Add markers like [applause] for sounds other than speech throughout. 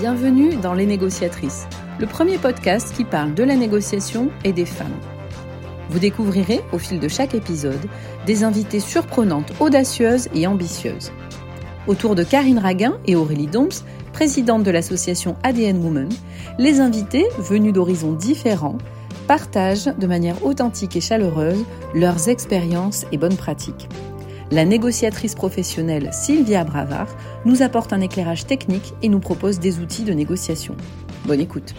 Bienvenue dans Les Négociatrices, le premier podcast qui parle de la négociation et des femmes. Vous découvrirez, au fil de chaque épisode, des invités surprenantes, audacieuses et ambitieuses. Autour de Karine Raguin et Aurélie Doms, présidente de l'association ADN Women, les invités, venus d'horizons différents, partagent de manière authentique et chaleureuse leurs expériences et bonnes pratiques. La négociatrice professionnelle Sylvia Bravard nous apporte un éclairage technique et nous propose des outils de négociation. Bonne écoute.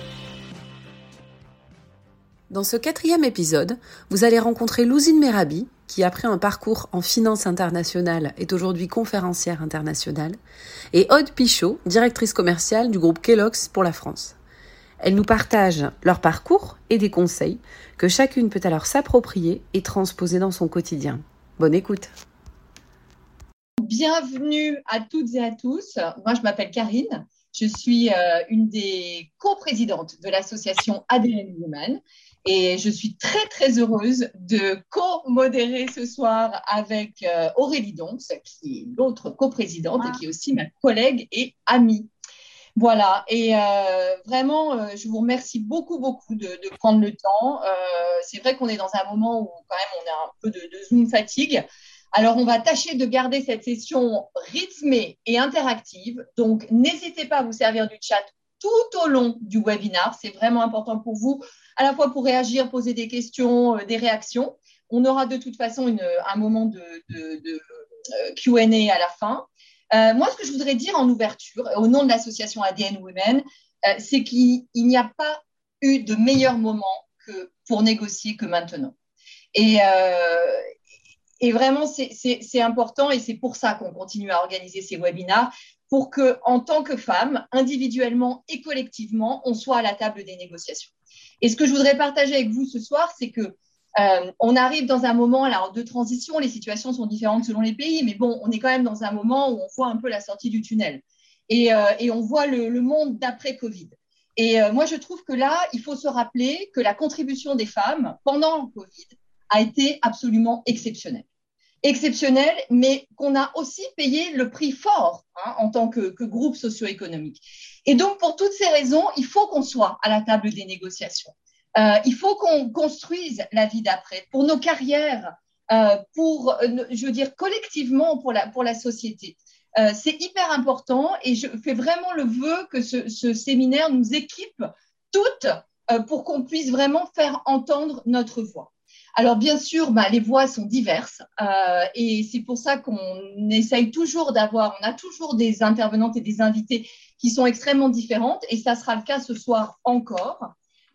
Dans ce quatrième épisode, vous allez rencontrer Louzine Merabi, qui après un parcours en finance internationale est aujourd'hui conférencière internationale, et Aude Pichot, directrice commerciale du groupe Kellogg's pour la France. Elles nous partagent leur parcours et des conseils que chacune peut alors s'approprier et transposer dans son quotidien. Bonne écoute. Bienvenue à toutes et à tous. Moi, je m'appelle Karine. Je suis euh, une des coprésidentes de l'association ADN Women et je suis très, très heureuse de co-modérer ce soir avec euh, Aurélie Donks, qui est l'autre coprésidente et qui est aussi ma collègue et amie. Voilà, et euh, vraiment, je vous remercie beaucoup, beaucoup de, prendre le temps. C'est vrai qu'on est dans un moment où quand même on a un peu de, de, Zoom fatigue. Alors, on va tâcher de garder cette session rythmée et interactive. Donc, n'hésitez pas à vous servir du chat tout au long du webinar. C'est vraiment important pour vous, à la fois pour réagir, poser des questions, des réactions. On aura de toute façon un moment de, de QA à la fin. Euh, moi, ce que je voudrais dire en ouverture, au nom de l'association ADN Women, euh, c'est qu'il n'y a pas eu de meilleur moment que pour négocier que maintenant. Et, euh, et vraiment, c'est important et c'est pour ça qu'on continue à organiser ces webinars pour que, en tant que femme, individuellement et collectivement, on soit à la table des négociations. Et ce que je voudrais partager avec vous ce soir, c'est que euh, on arrive dans un moment de transition, les situations sont différentes selon les pays, mais bon, on est quand même dans un moment où on voit un peu la sortie du tunnel et, euh, on voit le, monde d'après Covid. Et euh, moi, je trouve que là, il faut se rappeler que la contribution des femmes pendant le Covid a été absolument exceptionnelle. Exceptionnelle, mais qu'on a aussi payé le prix fort hein, en tant que, groupe socio-économique. Et donc, pour toutes ces raisons, il faut qu'on soit à la table des négociations. Euh, il faut qu'on construise la vie d'après pour nos carrières, euh, pour, euh, je veux dire, collectivement pour la, pour la société. c'est hyper important et je fais vraiment le vœu que ce séminaire nous équipe toutes pour qu'on puisse vraiment faire entendre notre voix. Alors bien sûr, bah, les voix sont diverses euh, et c'est pour ça qu'on essaye toujours d'avoir, on a toujours des intervenantes et des invités qui sont extrêmement différentes et ça sera le cas ce soir encore.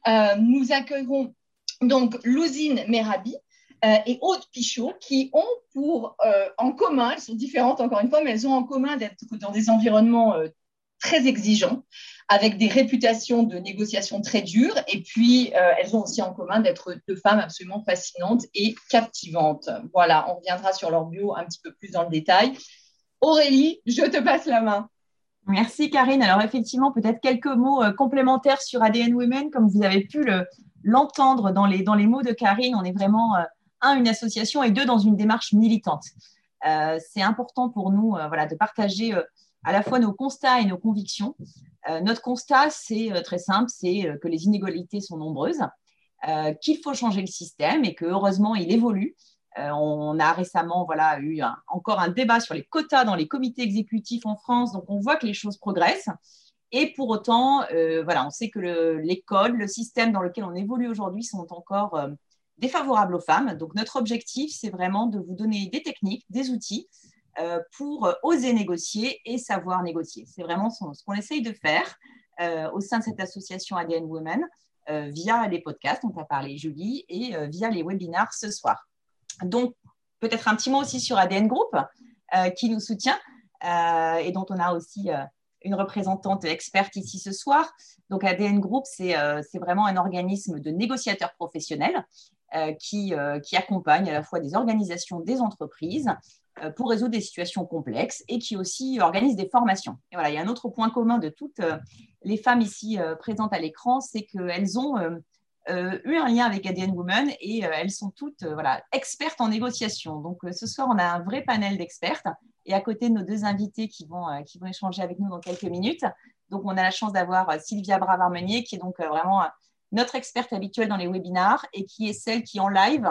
Euh, nous accueillerons donc Louzine Merabi euh, et Aude Pichot qui ont pour en commun, elles sont différentes encore une fois, mais elles ont en commun d'être dans des environnements très exigeants, avec des réputations de négociation très dures, et puis elles ont aussi en commun d'être deux femmes absolument fascinantes et captivantes. Voilà, on reviendra sur leur bio un petit peu plus dans le détail. Aurélie, je te passe la main. Merci Karine. Alors effectivement, peut-être quelques mots euh, complémentaires sur ADN Women. Comme vous avez pu l'entendre dans, les, mots de Karine, on est vraiment, euh, un, une association et deux, dans une démarche militante. Euh, c'est important pour nous voilà, de partager à la fois nos constats et nos convictions. notre constat, c'est très simple, c'est que les inégalités sont nombreuses, qu'il faut changer le système et que heureusement, il évolue euh, on a récemment voilà, eu encore un débat sur les quotas dans les comités exécutifs en France, donc on voit que les choses progressent. Et pour autant, euh, voilà, on sait que l'école, le, système dans lequel on évolue aujourd'hui sont encore euh, défavorables aux femmes. Donc notre objectif, c'est vraiment de vous donner des techniques, des outils pour oser négocier et savoir négocier. C'est vraiment ce, qu'on essaye de faire au sein de cette association ADN Women via les podcasts, on t'a parlé Julie, et via les webinars ce soir. Donc, peut-être un petit mot aussi sur ADN Group, euh, qui nous soutient euh, et dont on a aussi euh, une représentante experte ici ce soir. Donc, ADN Group, c'est vraiment un organisme de négociateurs professionnels qui, qui accompagne à la fois des organisations, des entreprises pour résoudre des situations complexes et qui aussi organise des formations. Et voilà, il y a un autre point commun de toutes les femmes ici présentes à l'écran, c'est qu'elles ont euh, eu un lien avec ADN Women et euh, elles sont toutes euh, voilà, expertes en négociation. Donc ce soir, on a un vrai panel d'expertes et à côté de nos deux invités qui vont, qui vont échanger avec nous dans quelques minutes, Donc, on a la chance d'avoir Sylvia Bravard-Meunier, qui est donc vraiment notre experte habituelle dans les webinars et qui est celle qui, en live,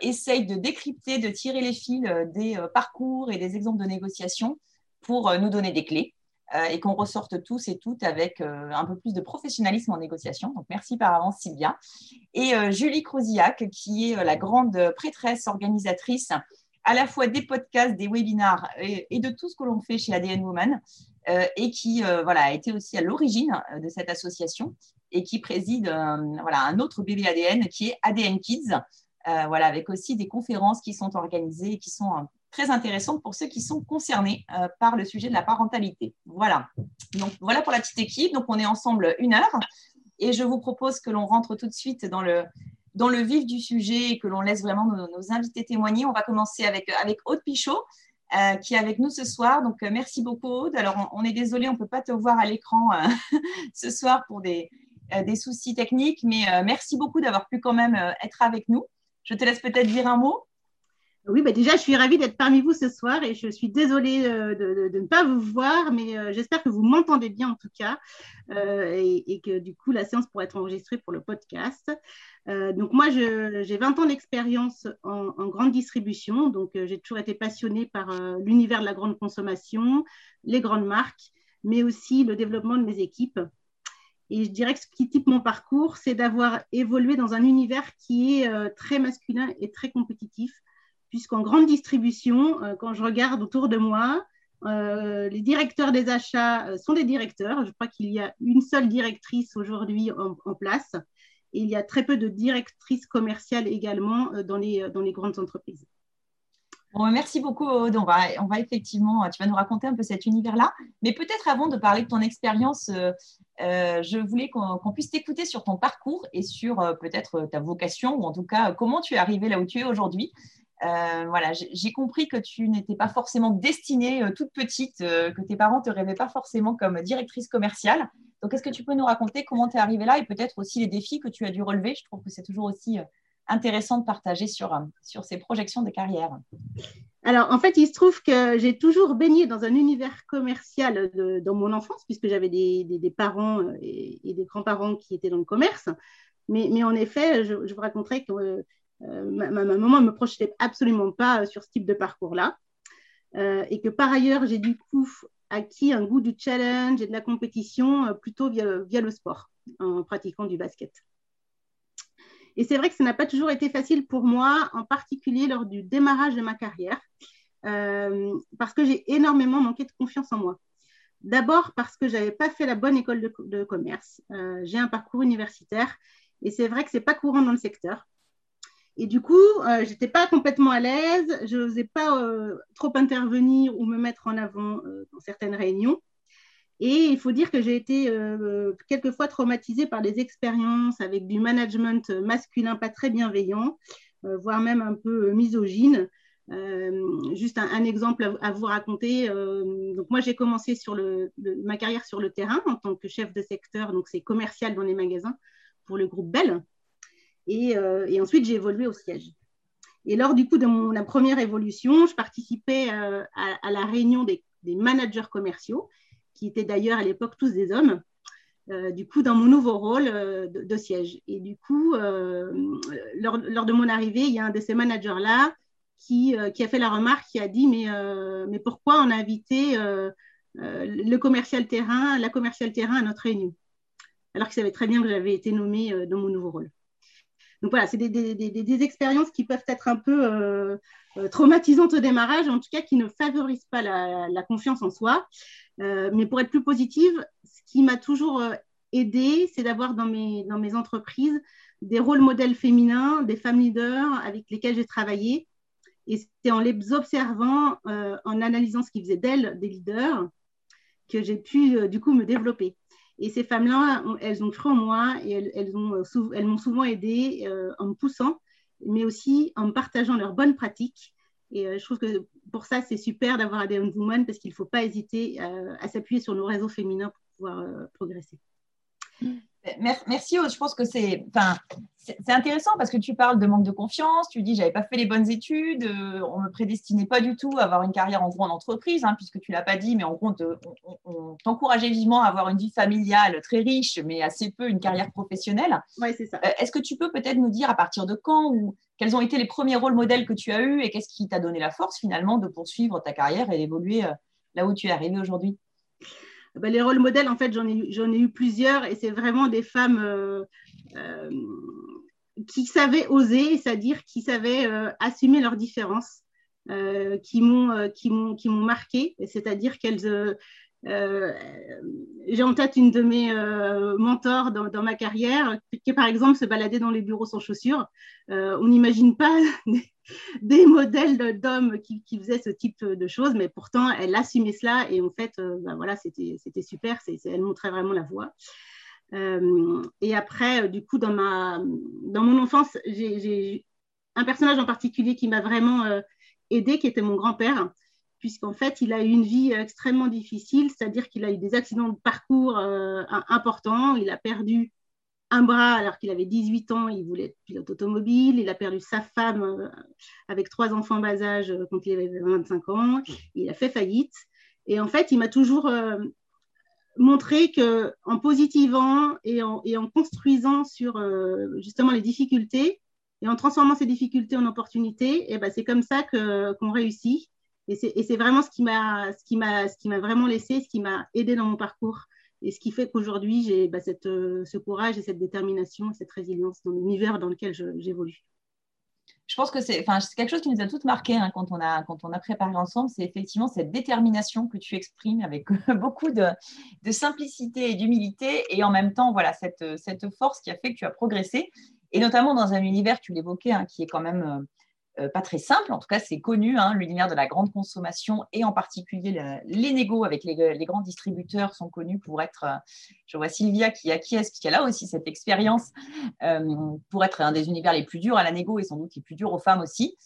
essaye de décrypter, de tirer les fils des parcours et des exemples de négociation pour nous donner des clés. Euh, et qu'on ressorte tous et toutes avec euh, un peu plus de professionnalisme en négociation. Donc, merci par avance, Sylvia. Et euh, Julie Crozillac, qui est la grande prêtresse organisatrice à la fois des podcasts, des webinars et, de tout ce que l'on fait chez ADN Woman, et qui voilà, a été aussi à l'origine de cette association et qui préside voilà, un autre bébé ADN qui est ADN Kids, voilà, avec aussi des conférences qui sont organisées et qui sont très intéressante pour ceux qui sont concernés euh, par le sujet de la parentalité. Voilà. Donc voilà pour la petite équipe. Donc on est ensemble une heure et je vous propose que l'on rentre tout de suite dans le, dans le vif du sujet et que l'on laisse vraiment nos, invités témoigner. On va commencer avec, Aude Pichot. Euh, qui est avec nous ce soir. Donc, euh, merci beaucoup, Aude. Alors, on, est désolé, on ne peut pas te voir à l'écran [laughs] ce soir pour des soucis techniques, mais merci beaucoup d'avoir pu quand même être avec nous. Je te laisse peut-être dire un mot? Oui, bah déjà, je suis ravie d'être parmi vous ce soir et je suis désolée euh, de, ne pas vous voir, mais euh, j'espère que vous m'entendez bien en tout cas euh, et, que du coup, la séance pourra être enregistrée pour le podcast. donc moi, j'ai 20 ans d'expérience en, en, grande distribution, donc j'ai toujours été passionnée par l'univers de la grande consommation, les grandes marques, mais aussi le développement de mes équipes. Et je dirais que ce qui type mon parcours, c'est d'avoir évolué dans un univers qui est très masculin et très compétitif puisqu'en grande distribution, euh, quand je regarde autour de moi, euh, les directeurs des achats euh, sont des directeurs. Je crois qu'il y a une seule directrice aujourd'hui en, place. Et il y a très peu de directrices commerciales également dans, les, dans les grandes entreprises. Bon, merci beaucoup, Aude. On va effectivement, tu vas nous raconter un peu cet univers-là. Mais peut-être avant de parler de ton expérience, je voulais qu'on puisse t'écouter sur ton parcours et sur peut-être ta vocation, ou en tout cas comment tu es arrivée là où tu es aujourd'hui. Euh, voilà, j'ai compris que tu n'étais pas forcément destinée euh, toute petite, euh, que tes parents te rêvaient pas forcément comme directrice commerciale. Donc, est-ce que tu peux nous raconter comment tu es arrivée là et peut-être aussi les défis que tu as dû relever? Je trouve que c'est toujours aussi intéressant de partager sur, sur ces projections de carrière. Alors, en fait, il se trouve que j'ai toujours baigné dans un univers commercial dans mon enfance, puisque j'avais des, parents et, des grands-parents qui étaient dans le commerce. Mais, en effet, je, vous raconterai que euh, ma, maman ne me projetait absolument pas euh, sur ce type de parcours-là. Euh, et que par ailleurs, j'ai du coup acquis un goût du challenge et de la compétition plutôt via le sport, en pratiquant du basket. Et c'est vrai que ça n'a pas toujours été facile pour moi, en particulier lors du démarrage de ma carrière, parce que j'ai énormément manqué de confiance en moi. D'abord parce que je n'avais pas fait la bonne école de, commerce. j'ai un parcours universitaire et c'est vrai que ce n'est pas courant dans le secteur. Et du coup, euh, je n'étais pas complètement à l'aise, je n'osais pas euh, trop intervenir ou me mettre en avant euh, dans certaines réunions. Et il faut dire que j'ai été quelquefois traumatisée par des expériences avec du management masculin pas très bienveillant, voire même un peu misogyne. juste un, exemple à, vous raconter. donc moi, j'ai commencé sur le, ma carrière sur le terrain en tant que chef de secteur, donc c'est commercial dans les magasins pour le groupe Bell. Euh, et, ensuite, j'ai évolué au siège. Et lors du coup de mon, la première évolution, je participais euh, à, la réunion des, managers commerciaux, qui étaient d'ailleurs à l'époque tous des hommes, euh, du coup dans mon nouveau rôle de, siège. Et du coup, lors, lors, de mon arrivée, il y a un de ces managers-là qui, a fait la remarque, qui a dit, mais, mais pourquoi on a invité le commercial terrain, la commerciale terrain à notre réunion? Alors qu'il savait très bien que j'avais été nommée dans mon nouveau rôle. Donc voilà, c'est des, expériences qui peuvent être un peu euh, euh, traumatisantes au démarrage, en tout cas qui ne favorisent pas la, confiance en soi. Euh, mais pour être plus positive, ce qui m'a toujours aidé, c'est d'avoir dans mes, entreprises des rôles modèles féminins, des femmes leaders avec lesquelles j'ai travaillé. Et c'est en les observant, en analysant ce qu'ils faisaient d'elles, des leaders, que j'ai pu du coup me développer. Et ces femmes-là, elles ont cru en moi et elles, elles m'ont souvent aidée euh, en me poussant, mais aussi en me partageant leurs bonnes pratiques. Et euh, je trouve que pour ça, c'est super d'avoir ADN Woman parce qu'il ne faut pas hésiter euh, à, s'appuyer sur nos réseaux féminins pour pouvoir progresser. Merci, Je pense que c'est, enfin, intéressant parce que tu parles de manque de confiance. Tu dis, j'avais pas fait les bonnes études, euh, on me prédestinait pas du tout à avoir une carrière en gros en entreprise, hein, puisque tu l'as pas dit, mais en gros, on, t'encourageait vivement à avoir une vie familiale très riche, mais assez peu une carrière professionnelle. Oui, c'est ça. Euh, est-ce que tu peux peut-être nous dire à partir de quand ou quels ont été les premiers rôles modèles que tu as eus et qu'est-ce qui t'a donné la force finalement de poursuivre ta carrière et d'évoluer euh, là où tu es arrivé aujourd'hui? Ben, les rôles modèles, en fait, j'en ai, j'en ai eu plusieurs et c'est vraiment des femmes euh, euh, qui savaient oser, c'est-à-dire qui savaient euh, assumer leurs différences, qui, m'ont, qui, m'ont, qui m'ont marqué, c'est-à-dire qu'elles. J'ai en tête une de mes mentors dans, ma carrière qui, par exemple, se baladait dans les bureaux sans chaussures. on n'imagine pas [laughs] des modèles d'hommes qui, faisaient ce type de choses, mais pourtant, elle assumait cela et en fait, euh, ben voilà, c'était super, elle montrait vraiment la voie. Euh, et après, euh, du coup, dans, ma, dans mon enfance, j'ai un personnage en particulier qui m'a vraiment aidé, qui était mon grand-père, puisqu'en fait, il a eu une vie extrêmement difficile, c'est-à-dire qu'il a eu des accidents de parcours importants, il a perdu un bras alors qu'il avait 18 ans, il voulait être pilote automobile. Il a perdu sa femme euh, avec trois enfants bas âge euh, quand il avait 25 ans. Il a fait faillite. Et en fait, il m'a toujours euh, montré que en positivant et en, construisant sur justement les difficultés et en transformant ces difficultés en opportunités, eh ben c'est comme ça qu'on réussit. Et c'est vraiment ce qui m'a vraiment laissé, ce qui m'a aidé dans mon parcours. Et ce qui fait qu'aujourd'hui, j'ai bah, euh, ce courage et cette détermination, cette résilience dans l'univers dans lequel j'évolue. Je, pense que c'est quelque chose qui nous a toutes marqué hein, quand, on a, préparé ensemble, c'est effectivement cette détermination que tu exprimes avec [laughs] beaucoup de, simplicité et d'humilité et en même temps, voilà, cette, force qui a fait que tu as progressé. Et notamment dans un univers, tu l'évoquais, hein, qui est quand même euh, pas très simple, en tout cas c'est connu, hein, l'univers de la grande consommation et en particulier les négos avec les, grands distributeurs sont connus pour être, euh, je vois Sylvia qui acquiesce, puisqu'elle a aussi cette expérience, euh, pour être un des univers les plus durs à la négo et sans doute les plus durs aux femmes aussi.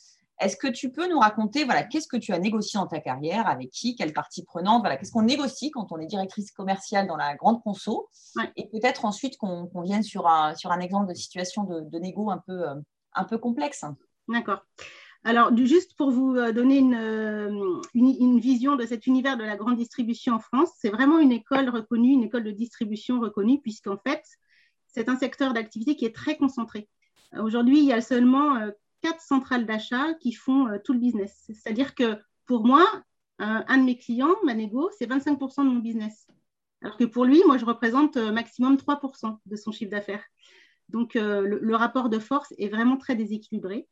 Est-ce que tu peux nous raconter, voilà, qu'est-ce que tu as négocié dans ta carrière, avec qui, quelle partie prenante, voilà, qu'est-ce qu'on négocie quand on est directrice commerciale dans la grande conso, et peut-être ensuite qu'on vienne sur un, sur un exemple de situation de, de négo un peu, un peu complexe. D'accord. Alors, juste pour vous euh, donner euh, une, vision de cet univers de la grande distribution en France, c'est vraiment une école reconnue, une école de distribution reconnue, puisqu'en fait, c'est un secteur d'activité qui est très concentré. Aujourd'hui, il y a seulement euh, quatre centrales d'achat qui font tout le business. C'est-à-dire que pour moi, un de mes clients, Manego, c'est 25% de mon business. Alors que pour lui, moi, je représente maximum 3% de son chiffre d'affaires. Donc, le rapport de force est vraiment très déséquilibré.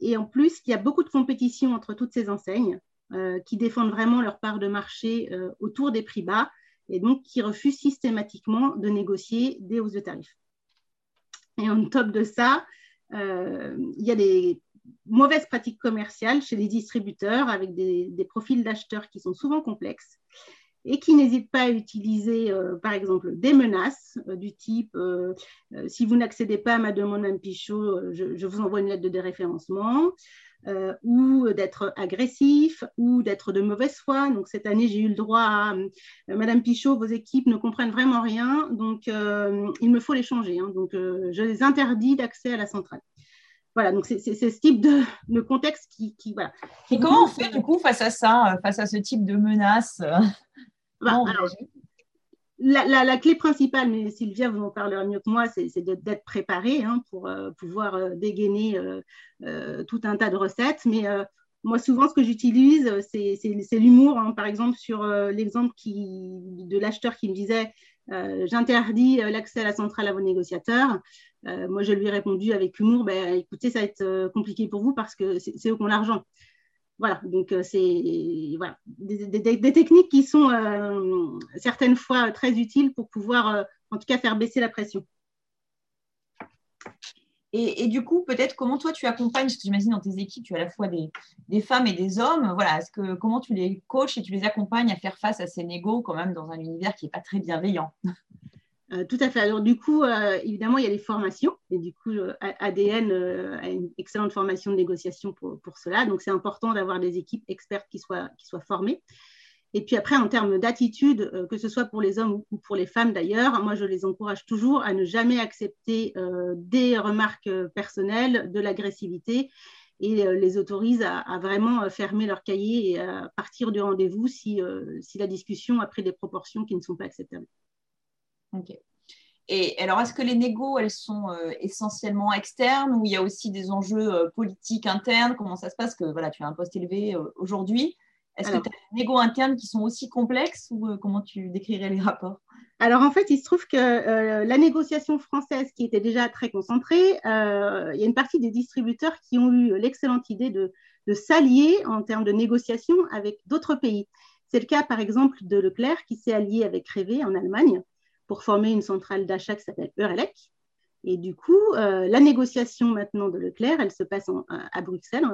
Et en plus, il y a beaucoup de compétition entre toutes ces enseignes euh, qui défendent vraiment leur part de marché euh, autour des prix bas et donc qui refusent systématiquement de négocier des hausses de tarifs. Et en top de ça, euh, il y a des mauvaises pratiques commerciales chez les distributeurs avec des profils d'acheteurs qui sont souvent complexes et qui n'hésitent pas à utiliser, euh, par exemple, des menaces euh, du type euh, si vous n'accédez pas à ma demande Mme Pichot, je, vous envoie une lettre de déréférencement, ou d'être agressif, ou d'être de mauvaise foi. Donc, cette année, j'ai eu le droit à Madame Pichot, vos équipes ne comprennent vraiment rien, donc il me faut les changer. Hein. donc, je les interdis d'accès à la centrale. Voilà, donc c'est ce type de, contexte qui, qui, voilà. Et comment on fait du coup face à ça, face à ce type de menaces bah, la, clé principale, mais Sylvia vous en parlera mieux que moi, c'est d'être préparé hein, pour euh, pouvoir euh, dégainer euh, tout un tas de recettes. Mais moi, souvent, ce que j'utilise, c'est l'humour. Hein. Par exemple, sur l'exemple de l'acheteur qui me disait J'interdis l'accès à la centrale à vos négociateurs. moi, je lui ai répondu avec humour ben, Écoutez, ça va être compliqué pour vous parce que c'est eux qui ont l'argent. Voilà, donc euh, c'est voilà, des, techniques qui sont euh, certaines fois très utiles pour pouvoir, euh, en tout cas, faire baisser la pression. Et, du coup, peut-être comment toi tu accompagnes, parce que j'imagine dans tes équipes, tu as à la fois des, femmes et des hommes. Voilà, est-ce que comment tu les coaches et tu les accompagnes à faire face à ces négos quand même dans un univers qui n'est pas très bienveillant? Euh, tout à fait. Alors, du coup, euh, évidemment, il y a les formations. Et du coup, euh, ADN a une excellente formation de négociation pour, pour cela. Donc, c'est important d'avoir des équipes expertes qui soient, qui soient formées. Et puis après, en termes d'attitude, que ce soit pour les hommes ou pour les femmes d'ailleurs, moi je les encourage toujours à ne jamais accepter des remarques personnelles, de l'agressivité et les autorise à, vraiment fermer leur cahier et à partir du rendez-vous si, si la discussion a pris des proportions qui ne sont pas acceptables. Ok. Et alors, est-ce que les négos, elles sont essentiellement externes ou il y a aussi des enjeux politiques internes? Comment ça se passe? Que voilà, tu as un poste élevé aujourd'hui. Est-ce que tu as des négos internes qui sont aussi complexes ou euh, comment tu décrirais les rapports? Alors en fait, il se trouve que euh, la négociation française, qui était déjà très concentrée, euh, il y a une partie des distributeurs qui ont eu l'excellente idée de, s'allier en termes de négociation avec d'autres pays. C'est le cas par exemple de Leclerc qui s'est allié avec Révé en Allemagne pour former une centrale d'achat qui s'appelle Eurelec. Et du coup, la négociation maintenant de Leclerc, elle se passe à Bruxelles,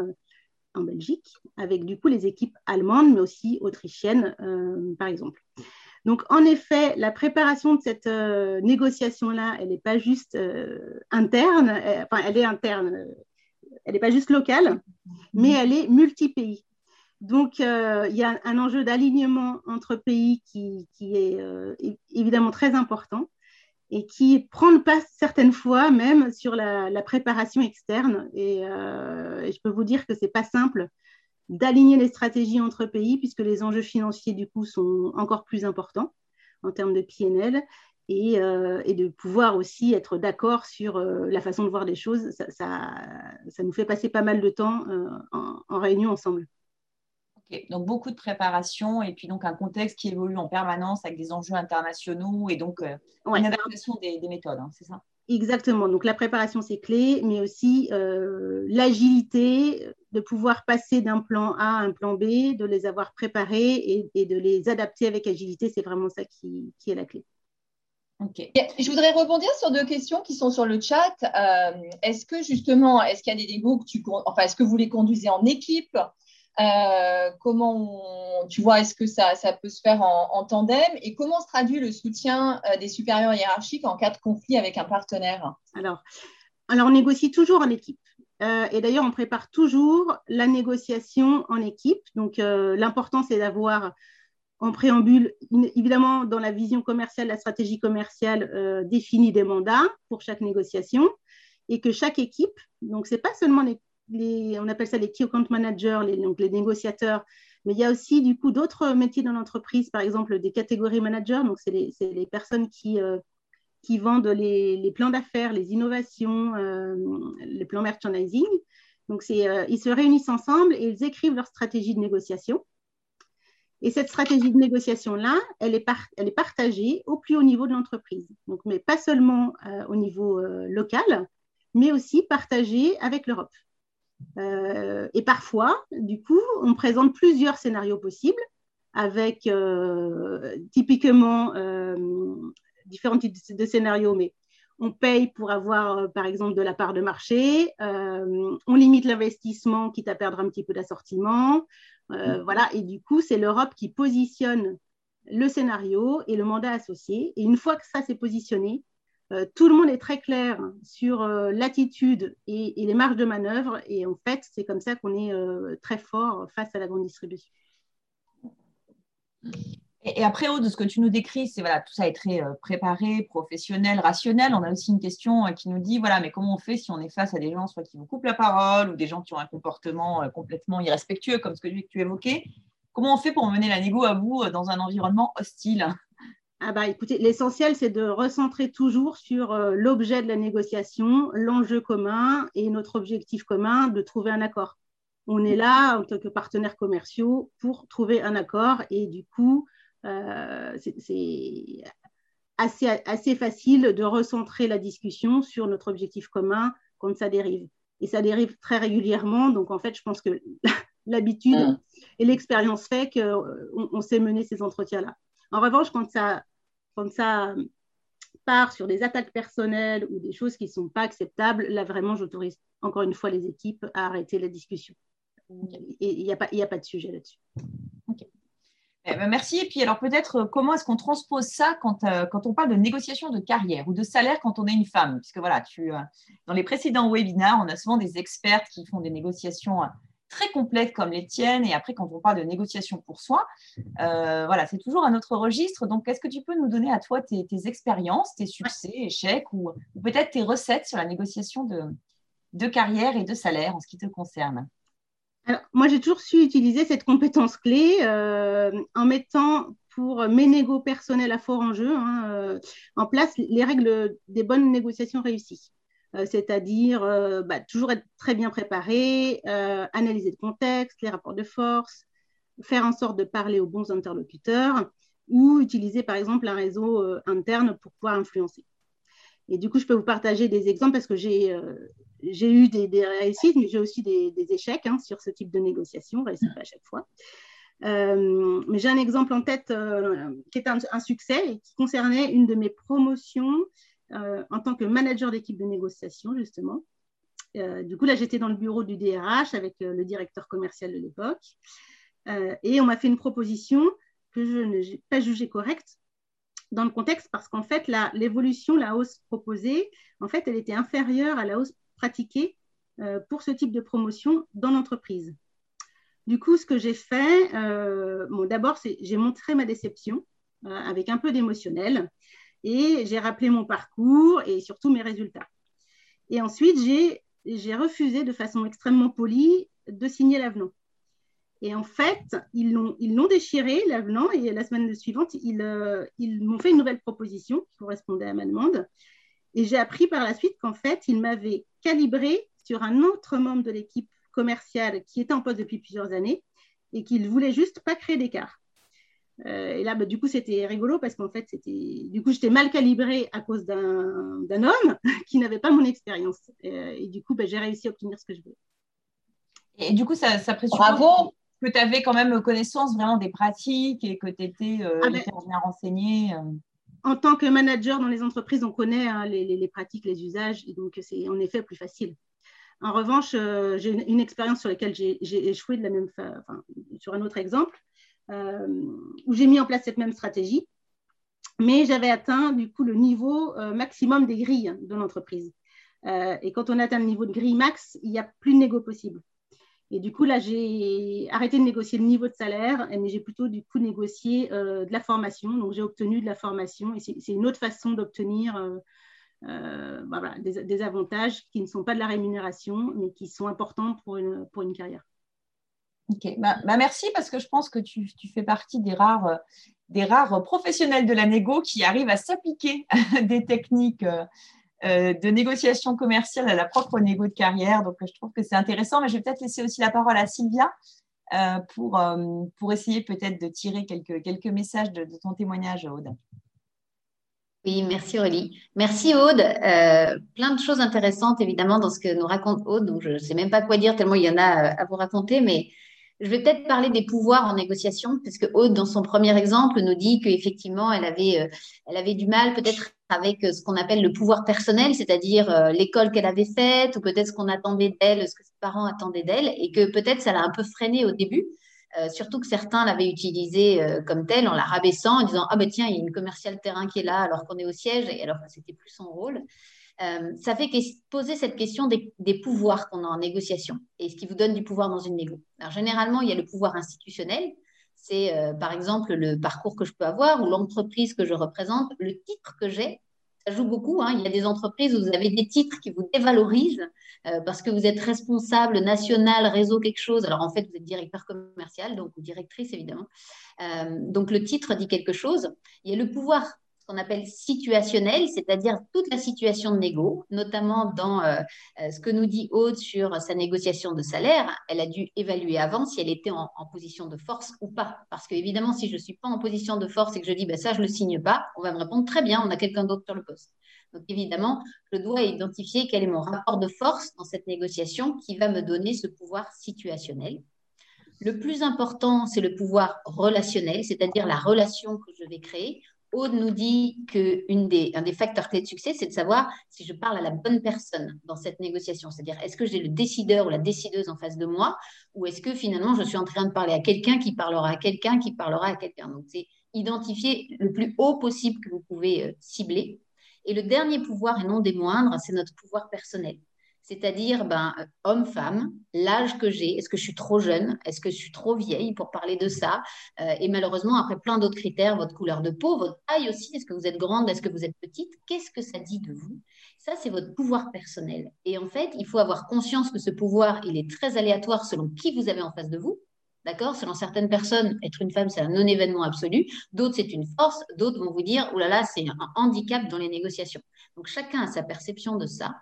en Belgique, avec du coup les équipes allemandes, mais aussi autrichiennes, euh, par exemple. Donc, en effet, la préparation de cette euh, négociation-là, elle n'est pas juste euh, interne, enfin, elle est interne, elle n'est pas juste locale, mais elle est multi-pays. Donc, il y a un enjeu d'alignement entre pays qui, est évidemment très important et qui prend le pas certaines fois même sur la, préparation externe. Euh, et, je peux vous dire que ce n'est pas simple d'aligner les stratégies entre pays puisque les enjeux financiers du coup sont encore plus importants en termes de PNL et, euh, de pouvoir aussi être d'accord sur euh, la façon de voir les choses. Ça, nous fait passer pas mal de temps en réunion ensemble. Donc beaucoup de préparation et puis donc un contexte qui évolue en permanence avec des enjeux internationaux et donc euh, une adaptation des, méthodes, hein, c'est ça? Exactement. Donc la préparation c'est clé, mais aussi euh, l'agilité de pouvoir passer d'un plan A à un plan B, de les avoir préparés et, de les adapter avec agilité, c'est vraiment ça qui, est la clé. Ok. Je voudrais rebondir sur deux questions qui sont sur le chat. Euh, est-ce que justement, est-ce qu'il y a des débats que tu, enfin, est-ce que vous les conduisez en équipe? Euh, comment tu vois, est-ce que ça, ça, peut se faire en, tandem et comment se traduit le soutien euh, des supérieurs hiérarchiques en cas de conflit avec un partenaire? Alors, alors, on négocie toujours en équipe. Euh, et d'ailleurs, on prépare toujours la négociation en équipe. Donc, l'important, c'est d'avoir en préambule, évidemment, dans la vision commerciale, la stratégie commerciale, définit des mandats pour chaque négociation et que chaque équipe, donc ce n'est pas seulement les on appelle ça les key account managers, les, donc les négociateurs, mais il y a aussi du coup d'autres métiers dans l'entreprise, par exemple des catégories managers, donc c'est les, personnes qui, euh, vendent les, plans d'affaires, les innovations, euh, les plans merchandising. Donc euh, ils se réunissent ensemble et ils écrivent leur stratégie de négociation. Et cette stratégie de négociation-là, elle, elle est partagée au plus haut niveau de l'entreprise. Donc, mais pas seulement au niveau local, mais aussi partagée avec l'Europe. Euh, et parfois, du coup, on présente plusieurs scénarios possibles avec euh, typiquement euh, différents types de scénarios, mais on paye pour avoir, par exemple, de la part de marché, on limite l'investissement, quitte à perdre un petit peu d'assortiment. Mm. voilà, et du coup, c'est l'Europe qui positionne le scénario et le mandat associé. Et une fois que ça s'est positionné, euh, tout le monde est très clair sur euh, l'attitude et, les marges de manœuvre. Et en fait, c'est comme ça qu'on est euh, très fort face à la grande distribution. Et, après, Aude, de ce que tu nous décris, c'est voilà, tout ça est très préparé, professionnel, rationnel. On a aussi une question qui nous dit voilà, mais comment on fait si on est face à des gens qui vous coupent la parole ou des gens qui ont un comportement complètement irrespectueux, comme ce que tu évoquais? Comment on fait pour mener la négo à bout dans un environnement hostile? Ah bah écoutez, l'essentiel, c'est de recentrer toujours sur euh, l'objet de la négociation, l'enjeu commun et notre objectif commun de trouver un accord. On est là en tant que partenaires commerciaux pour trouver un accord et du coup, euh, c'est assez, assez facile de recentrer la discussion sur notre objectif commun quand ça dérive. Et ça dérive très régulièrement. Donc en fait, je pense que [laughs] l'habitude mmh. et l'expérience fait qu'on on sait mener ces entretiens-là. En revanche, quand ça, quand ça part sur des attaques personnelles ou des choses qui ne sont pas acceptables, là vraiment, j'autorise encore une fois les équipes à arrêter la discussion. Et il n'y a, pas, a pas de sujet là-dessus. Eh ben, merci. Et puis, alors peut-être, euh, comment est-ce qu'on transpose ça quand, euh, quand, on parle de négociation de carrière ou de salaire quand on est une femme? Puisque voilà, tu, euh, dans les précédents webinaires, on a souvent des expertes qui font des négociations très complètes comme les tiennes. Et après, quand on parle de négociation pour soi, euh, voilà, c'est toujours un autre registre. Donc, est-ce que tu peux nous donner à toi tes, expériences, tes succès, échecs ou, peut-être tes recettes sur la négociation de, de carrière et de salaire en ce qui te concerne? Alors, moi, j'ai toujours su utiliser cette compétence clé euh, en mettant pour mes négos personnels à fort enjeu hein, euh, en place les règles des bonnes négociations réussies. Euh, c'est-à-dire bah, toujours être très bien préparé, analyser le contexte, les rapports de force, faire en sorte de parler aux bons interlocuteurs ou utiliser par exemple un réseau interne pour pouvoir influencer. Et du coup, je peux vous partager des exemples parce que j'ai eu des, réussites, mais j'ai aussi des, échecs hein, sur ce type de négociation, réussit pas à chaque fois. Euh, mais j'ai un exemple en tête euh, qui est un, succès et qui concernait une de mes promotions euh, en tant que manager d'équipe de négociation, justement. du coup, là, j'étais dans le bureau du DRH avec le directeur commercial de l'époque. et on m'a fait une proposition que je n'ai pas jugée correcte dans le contexte parce qu'en fait, l'évolution, la, hausse proposée, en fait, elle était inférieure à la hausse pratiquer euh, pour ce type de promotion dans l'entreprise. Du coup, ce que j'ai fait, euh, bon, d'abord, j'ai montré ma déception euh, avec un peu d'émotionnel et j'ai rappelé mon parcours et surtout mes résultats. Et ensuite, j'ai refusé de façon extrêmement polie de signer l'avenant. Et en fait, ils l'ont déchiré, l'avenant, et la semaine suivante, ils, ils m'ont fait une nouvelle proposition qui correspondait à ma demande. Et j'ai appris par la suite qu'en fait, ils m'avaient calibré sur un autre membre de l'équipe commerciale qui était en poste depuis plusieurs années et qu'il voulait juste pas créer d'écart. Euh, et là, bah, du coup, c'était rigolo parce qu'en fait, c'était, du coup, j'étais mal calibrée à cause d'un, homme [laughs] qui n'avait pas mon expérience. Euh, et, du coup, bah, j'ai réussi à obtenir ce que je voulais. Et du coup, ça, ça Bravo que tu avais quand même connaissance vraiment des pratiques et que tu étais euh, ah, ben bien renseigné. Euh en tant que manager dans les entreprises, on connaît hein, les, pratiques, les usages, et donc c'est en effet plus facile. En revanche, euh, j'ai une, expérience sur laquelle j'ai échoué de la même enfin, sur un autre exemple, euh, où j'ai mis en place cette même stratégie, mais j'avais atteint du coup le niveau euh, maximum des grilles de l'entreprise. et quand on atteint le niveau de grille max, il n'y a plus de négo possible. Et du coup, là, j'ai arrêté de négocier le niveau de salaire, mais j'ai plutôt du coup négocié euh, de la formation. Donc, j'ai obtenu de la formation et c'est une autre façon d'obtenir euh, euh, bah, des, avantages qui ne sont pas de la rémunération, mais qui sont importants pour une carrière. Ok, bah, bah, merci parce que je pense que tu, tu, fais partie des rares, des rares professionnels de la négo qui arrivent à s'appliquer [laughs] des techniques euh, de négociation commerciale à la propre négo de carrière. Donc, je trouve que c'est intéressant, mais je vais peut-être laisser aussi la parole à Sylvia euh, pour, euh, pour essayer peut-être de tirer quelques, quelques messages de, ton témoignage, Aude. Oui, merci Aurélie. Merci Aude. plein de choses intéressantes évidemment dans ce que nous raconte Aude. Donc je ne sais même pas quoi dire tellement il y en a à vous raconter, mais je vais peut-être parler des pouvoirs en négociation, puisque Aude, dans son premier exemple, nous dit qu'effectivement, elle avait, euh, du mal peut-être avec euh, ce qu'on appelle le pouvoir personnel, c'est-à-dire euh, l'école qu'elle avait faite, ou peut-être ce qu'on attendait d'elle, ce que ses parents attendaient d'elle, et que peut-être ça l'a un peu freinée au début. surtout que certains l'avaient utilisé comme tel en la rabaissant, en disant Ah ben tiens, il y a une commerciale terrain qui est là alors qu'on est au siège, et alors que c'était plus son rôle. Euh, ça fait poser cette question des, pouvoirs qu'on a en négociation et ce qui vous donne du pouvoir dans une négo. Alors, généralement, il y a le pouvoir institutionnel. C'est euh, par exemple le parcours que je peux avoir ou l'entreprise que je représente, le titre que j'ai. Ça joue beaucoup. Hein. Il y a des entreprises où vous avez des titres qui vous dévalorisent euh, parce que vous êtes responsable national, réseau, quelque chose. Alors en fait, vous êtes directeur commercial, donc ou directrice évidemment. donc le titre dit quelque chose. Il y a le pouvoir qu'on appelle situationnel, c'est-à-dire toute la situation de négo, notamment dans euh, euh, ce que nous dit Aude sur sa négociation de salaire. Elle a dû évaluer avant si elle était en, position de force ou pas. Parce que évidemment, si je ne suis pas en position de force et que je dis ben, ça, je ne le signe pas, on va me répondre très bien, on a quelqu'un d'autre sur le poste. Donc évidemment, je dois identifier quel est mon rapport de force dans cette négociation qui va me donner ce pouvoir situationnel. Le plus important, c'est le pouvoir relationnel, c'est-à-dire la relation que je vais créer Aude nous dit qu'un des, des facteurs clés de succès, c'est de savoir si je parle à la bonne personne dans cette négociation. C'est-à-dire, est-ce que j'ai le décideur ou la décideuse en face de moi ou est-ce que finalement, je suis en train de parler à quelqu'un qui parlera à quelqu'un qui parlera à quelqu'un. Donc, c'est identifier le plus haut possible que vous pouvez euh, cibler. Et le dernier pouvoir, et non des moindres, c'est notre pouvoir personnel. C'est-à-dire ben, homme-femme, l'âge que j'ai, est-ce que je suis trop jeune, est-ce que je suis trop vieille pour parler de ça, euh, et malheureusement, après plein d'autres critères, votre couleur de peau, votre taille aussi, est-ce que vous êtes grande, est-ce que vous êtes petite, qu'est-ce que ça dit de vous? Ça, c'est votre pouvoir personnel. Et en fait, il faut avoir conscience que ce pouvoir, il est très aléatoire selon qui vous avez en face de vous. D'accord? Selon certaines personnes, être une femme, c'est un non-événement absolu. D'autres, c'est une force. D'autres vont vous dire, oh là là, c'est un handicap dans les négociations. Donc, chacun a sa perception de ça.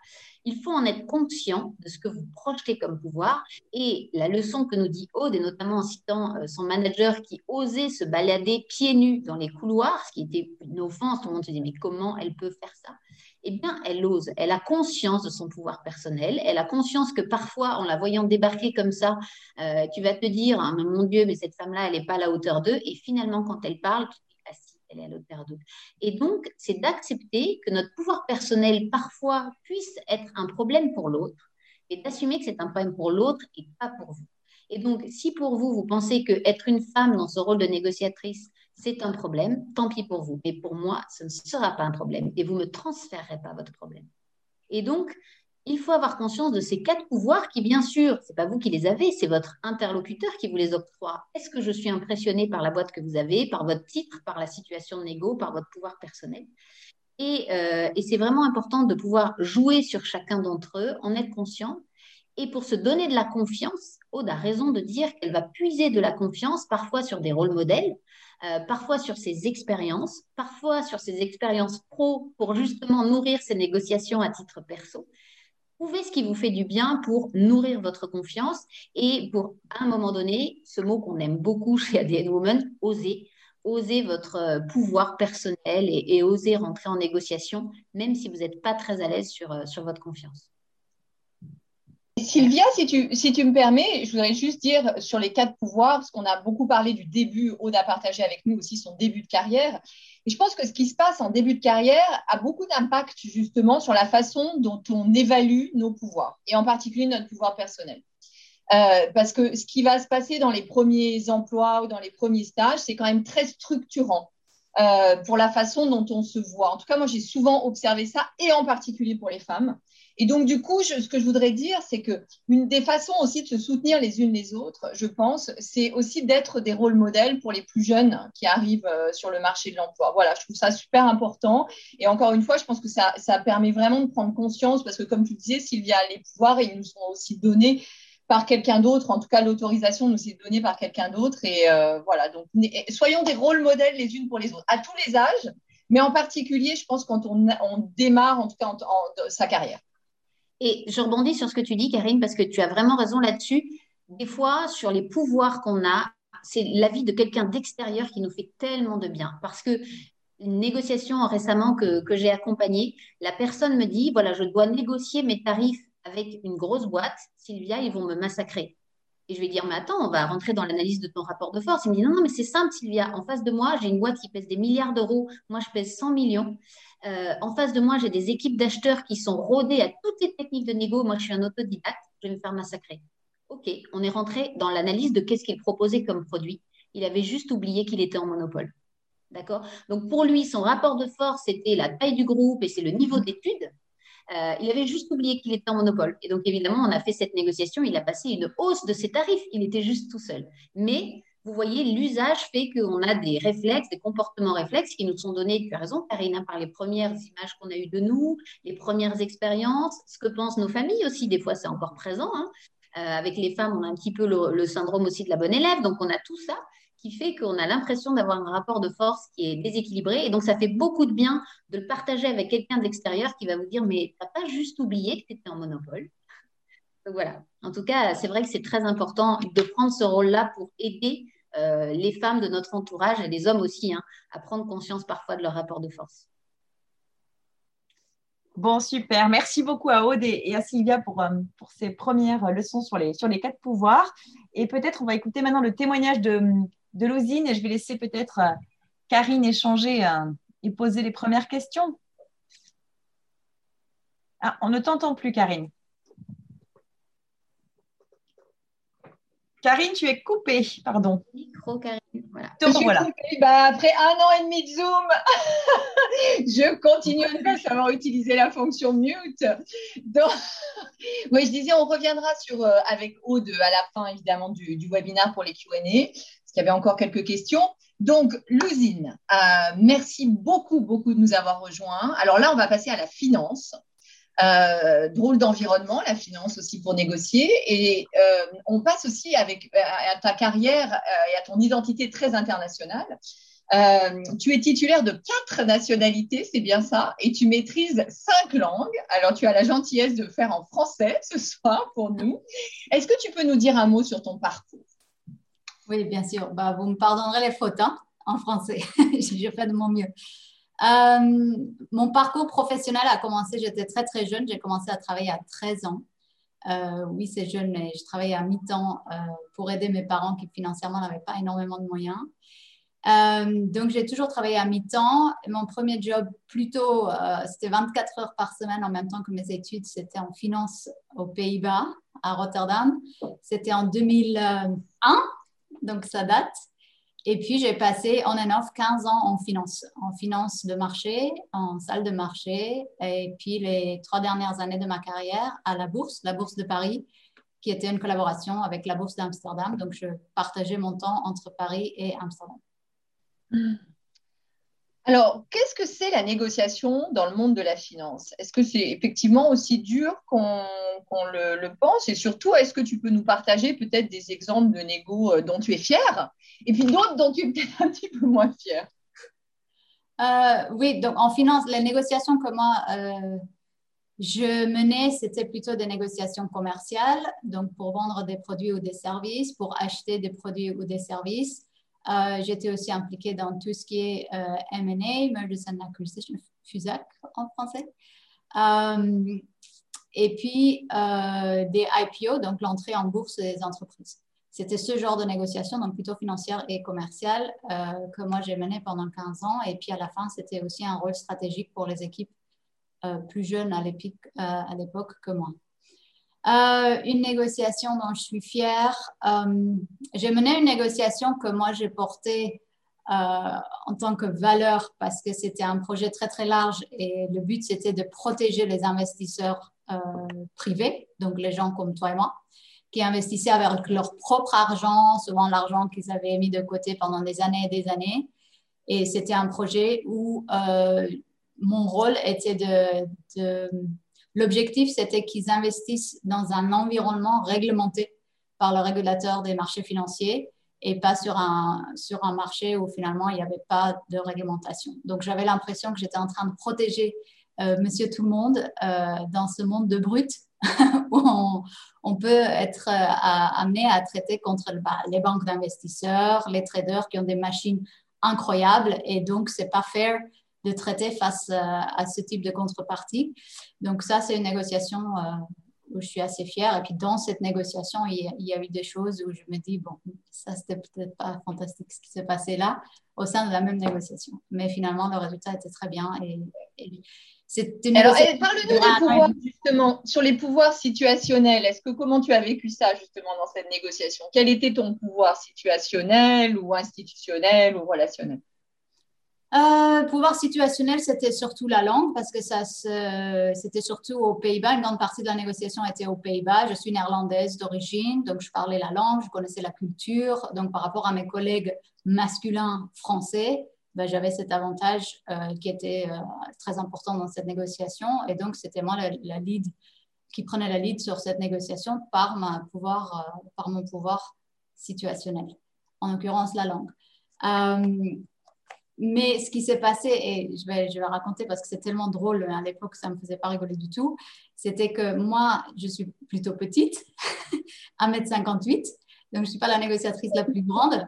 Il faut en être conscient de ce que vous projetez comme pouvoir. Et la leçon que nous dit Aude, et notamment en citant euh, son manager qui osait se balader pieds nus dans les couloirs, ce qui était une offense, tout le monde se dit, mais comment elle peut faire ça? Eh bien, elle ose, elle a conscience de son pouvoir personnel, elle a conscience que parfois, en la voyant débarquer comme ça, euh, tu vas te dire, ah, mon Dieu, mais cette femme-là, elle n'est pas à la hauteur d'eux, et finalement, quand elle parle, tu à la hauteur d'eux. Et donc, c'est d'accepter que notre pouvoir personnel, parfois, puisse être un problème pour l'autre, et d'assumer que c'est un problème pour l'autre et pas pour vous. Et donc, si pour vous, vous pensez que être une femme dans ce rôle de négociatrice, c'est un problème, tant pis pour vous. Mais pour moi, ce ne sera pas un problème et vous ne me transférerez pas votre problème. Et donc, il faut avoir conscience de ces quatre pouvoirs qui, bien sûr, ce n'est pas vous qui les avez, c'est votre interlocuteur qui vous les octroie. Est-ce que je suis impressionné par la boîte que vous avez, par votre titre, par la situation de négo, par votre pouvoir personnel? Et, euh, et c'est vraiment important de pouvoir jouer sur chacun d'entre eux, en être conscient. Et pour se donner de la confiance, Aude a raison de dire qu'elle va puiser de la confiance parfois sur des rôles modèles, euh, parfois sur ses expériences, parfois sur ses expériences pro pour justement nourrir ses négociations à titre perso. Trouvez ce qui vous fait du bien pour nourrir votre confiance et pour, à un moment donné, ce mot qu'on aime beaucoup [laughs] chez ADN Woman, oser, oser votre euh, pouvoir personnel et, oser rentrer en négociation, même si vous n'êtes pas très à l'aise sur, euh, sur votre confiance. Sylvia, si tu, si tu me permets, je voudrais juste dire sur les quatre pouvoirs, parce qu'on a beaucoup parlé du début, Aude a partagé avec nous aussi son début de carrière. Et je pense que ce qui se passe en début de carrière a beaucoup d'impact justement sur la façon dont on évalue nos pouvoirs, et en particulier notre pouvoir personnel. Euh, parce que ce qui va se passer dans les premiers emplois ou dans les premiers stages, c'est quand même très structurant euh, pour la façon dont on se voit. En tout cas, moi, j'ai souvent observé ça, et en particulier pour les femmes. Et donc, du coup, ce que je voudrais dire, c'est que une des façons aussi de se soutenir les unes les autres, je pense, c'est aussi d'être des rôles modèles pour les plus jeunes qui arrivent euh, sur le marché de l'emploi. Voilà, je trouve ça super important. Et encore une fois, je pense que ça, permet vraiment de prendre conscience, parce que comme tu disais, Sylvia, les pouvoirs, ils nous sont aussi donnés par quelqu'un d'autre. En tout cas, l'autorisation nous est donnée par quelqu'un d'autre. Et euh, voilà, donc soyons des rôles modèles les unes pour les autres, à tous les âges, mais en particulier, je pense, quand on, démarre, en tout cas, sa carrière. Et je rebondis sur ce que tu dis, Karine, parce que tu as vraiment raison là-dessus. Des fois, sur les pouvoirs qu'on a, c'est l'avis de quelqu'un d'extérieur qui nous fait tellement de bien. Parce que une négociation récemment que, que j'ai accompagnée, la personne me dit, voilà, je dois négocier mes tarifs avec une grosse boîte. Sylvia, ils vont me massacrer. Et je vais dire, mais attends, on va rentrer dans l'analyse de ton rapport de force. Il me dit, non, non, mais c'est simple, Sylvia. En face de moi, j'ai une boîte qui pèse des milliards d'euros. Moi, je pèse 100 millions. Euh, en face de moi, j'ai des équipes d'acheteurs qui sont rodées à toutes les techniques de négo. Moi, je suis un autodidacte. Je vais me faire massacrer. OK, on est rentré dans l'analyse de qu'est-ce qu'il proposait comme produit. Il avait juste oublié qu'il était en monopole. D'accord? Donc, pour lui, son rapport de force, c'était la taille du groupe et c'est le niveau d'études. Euh, il avait juste oublié qu'il était en monopole. Et donc, évidemment, on a fait cette négociation. Il a passé une hausse de ses tarifs. Il était juste tout seul. Mais vous voyez, l'usage fait qu'on a des réflexes, des comportements réflexes qui nous sont donnés, tu as raison, Karina, par les premières images qu'on a eues de nous, les premières expériences, ce que pensent nos familles aussi, des fois c'est encore présent. Hein. Euh, avec les femmes, on a un petit peu le, syndrome aussi de la bonne élève, donc on a tout ça qui fait qu'on a l'impression d'avoir un rapport de force qui est déséquilibré. Et donc, ça fait beaucoup de bien de le partager avec quelqu'un d'extérieur qui va vous dire, mais tu n'as pas juste oublié que tu étais en monopole. Donc voilà. En tout cas, c'est vrai que c'est très important de prendre ce rôle-là pour aider euh, les femmes de notre entourage et les hommes aussi hein, à prendre conscience parfois de leur rapport de force. Bon, super. Merci beaucoup à Aude et à Sylvia pour, euh, pour ces premières leçons sur les, sur les quatre pouvoirs. Et peut-être on va écouter maintenant le témoignage de, de et je vais laisser peut-être euh, Karine échanger et poser les premières questions. Ah, on ne t'entend plus, Karine. Karine, tu es coupée, pardon. Micro, Karine. Voilà. Donc, voilà. Bah, après un an et demi de Zoom, [laughs] je continue à ne pas savoir utiliser la fonction mute. Donc, [laughs] oui, je disais, on reviendra sur, euh, avec Aude à la fin, évidemment, du, du webinaire pour les Q&A, parce qu'il y avait encore quelques questions. Donc, l'usine, euh, merci beaucoup, beaucoup de nous avoir rejoints. Alors là, on va passer à la finance. Euh, drôle d'environnement, la finance aussi pour négocier. Et euh, on passe aussi avec à ta carrière et à ton identité très internationale. tu es titulaire de quatre nationalités, c'est bien ça, et tu maîtrises cinq langues. Alors, tu as la gentillesse de faire en français ce soir pour nous. Est-ce que tu peux nous dire un mot sur ton parcours? Oui, bien sûr. Bah, vous me pardonnerez les fautes hein, en français. [laughs] J'ai fait de mon mieux. Euh, mon parcours professionnel a commencé, j'étais très très jeune, j'ai commencé à travailler à 13 ans. Euh, oui, c'est jeune, mais je travaillais à mi-temps euh, pour aider mes parents qui financièrement n'avaient pas énormément de moyens. donc, j'ai toujours travaillé à mi-temps. Mon premier job, plutôt, c'était 24 heures par semaine en même temps que mes études. C'était en finance aux Pays-Bas, à Rotterdam. C'était en 2001 donc ça date. Et puis, j'ai passé en and off 15 ans en finance, en finance de marché, en salle de marché, et puis les trois dernières années de ma carrière à la bourse, la bourse de Paris, qui était une collaboration avec la bourse d'Amsterdam. Donc, je partageais mon temps entre Paris et Amsterdam. Hmm. Alors, qu'est-ce que c'est la négociation dans le monde de la finance? Est-ce que c'est effectivement aussi dur qu'on le, pense? Et surtout, est-ce que tu peux nous partager peut-être des exemples de négo euh, dont tu es fier? Et puis d'autres dont tu es peut-être un petit peu moins fier. Euh, Oui, donc en finance, les négociations que moi euh, je menais, c'était plutôt des négociations commerciales, donc pour vendre des produits ou des services, pour acheter des produits ou des services. Euh, j'étais aussi impliquée dans tout ce qui est euh, M&A, Mergers and Acquisition, FUSAC en français. Euh, et puis des IPO, donc l'entrée en bourse des entreprises. C'était ce genre de négociation, donc plutôt financière et commerciale, que moi j'ai mené pendant 15 ans. Et puis à la fin, c'était aussi un rôle stratégique pour les équipes plus jeunes à l'époque que moi. Euh, une négociation dont je suis fière. Euh, j'ai mené une négociation que moi j'ai portée euh, en tant que valeur parce que c'était un projet très très large et le but c'était de protéger les investisseurs privés, donc les gens comme toi et moi, qui investissaient avec leur propre argent, souvent l'argent qu'ils avaient mis de côté pendant des années et des années. Et c'était un projet où mon rôle était de, de L'objectif, c'était qu'ils investissent dans un environnement réglementé par le régulateur des marchés financiers et pas sur un, sur un marché où finalement il n'y avait pas de réglementation. Donc j'avais l'impression que j'étais en train de protéger euh, monsieur tout le monde euh, dans ce monde de brut [laughs] où on, peut être euh, amené à traiter contre bah, les banques d'investisseurs, les traders qui ont des machines incroyables et donc c'est pas fair de traiter face euh, à, ce type de contrepartie. Donc ça, c'est une négociation euh, où je suis assez fière. Et puis dans cette négociation, il y, a, eu des choses où je me dis, bon, ça, c'était peut-être pas fantastique ce qui s'est passé là, au sein de la même négociation. Mais finalement, le résultat était très bien. Et, c'est une Alors, eh, parle-nous des pouvoirs, justement, sur les pouvoirs situationnels. Est-ce que comment tu as vécu ça, justement, dans cette négociation? Quel était ton pouvoir situationnel ou institutionnel ou relationnel? Euh, pouvoir situationnel, c'était surtout la langue parce que ça c'était surtout aux Pays-Bas. Une grande partie de la négociation était aux Pays-Bas. Je suis néerlandaise d'origine, donc je parlais la langue, je connaissais la culture. Donc par rapport à mes collègues masculins français, ben, j'avais cet avantage euh, qui était euh, très important dans cette négociation. Et donc c'était moi la, lead qui prenait la lead sur cette négociation par, ma pouvoir, par mon pouvoir situationnel, en l'occurrence la langue. Mais ce qui s'est passé, et je vais, je vais raconter parce que c'est tellement drôle, à l'époque, ça ne me faisait pas rigoler du tout, c'était que moi, je suis plutôt petite, [laughs] 1m58, donc je ne suis pas la négociatrice la plus grande.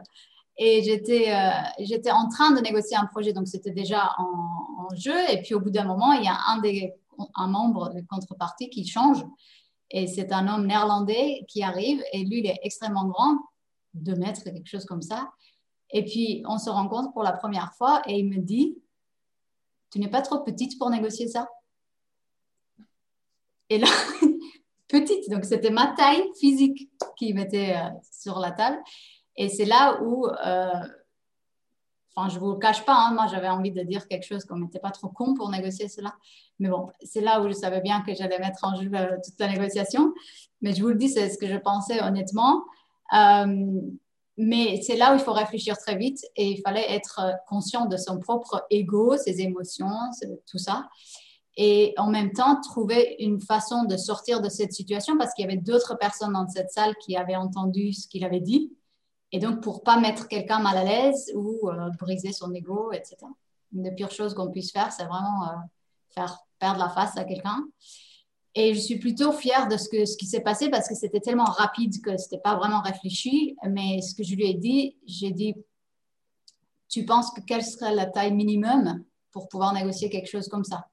Et j'étais, euh, j'étais en train de négocier un projet, donc c'était déjà en, jeu. Et puis au bout d'un moment, il y a un, des, un membre de contrepartie qui change. Et c'est un homme néerlandais qui arrive, et lui, il est extrêmement grand, 2 mètres, quelque chose comme ça. Et puis, on se rencontre pour la première fois et il me dit, tu n'es pas trop petite pour négocier ça Et là, [laughs] petite, donc c'était ma taille physique qui mettait euh, sur la table. Et c'est là où, euh, enfin, je ne vous le cache pas, hein, moi j'avais envie de dire quelque chose qu'on n'était pas trop con pour négocier cela. Mais bon, c'est là où je savais bien que j'allais mettre en jeu euh, toute la négociation. Mais je vous le dis, c'est ce que je pensais honnêtement. Euh, mais c'est là où il faut réfléchir très vite et il fallait être conscient de son propre ego, ses émotions, tout ça et en même temps trouver une façon de sortir de cette situation parce qu'il y avait d'autres personnes dans cette salle qui avaient entendu ce qu'il avait dit. Et donc, pour pas mettre quelqu'un mal à l'aise ou euh, briser son ego, etc. Une des pires choses qu'on puisse faire, c'est vraiment euh, faire perdre la face à quelqu'un. Et je suis plutôt fière de ce, que, ce qui s'est passé parce que c'était tellement rapide que ce n'était pas vraiment réfléchi. Mais ce que je lui ai dit, j'ai dit, tu penses que quelle serait la taille minimum pour pouvoir négocier quelque chose comme ça?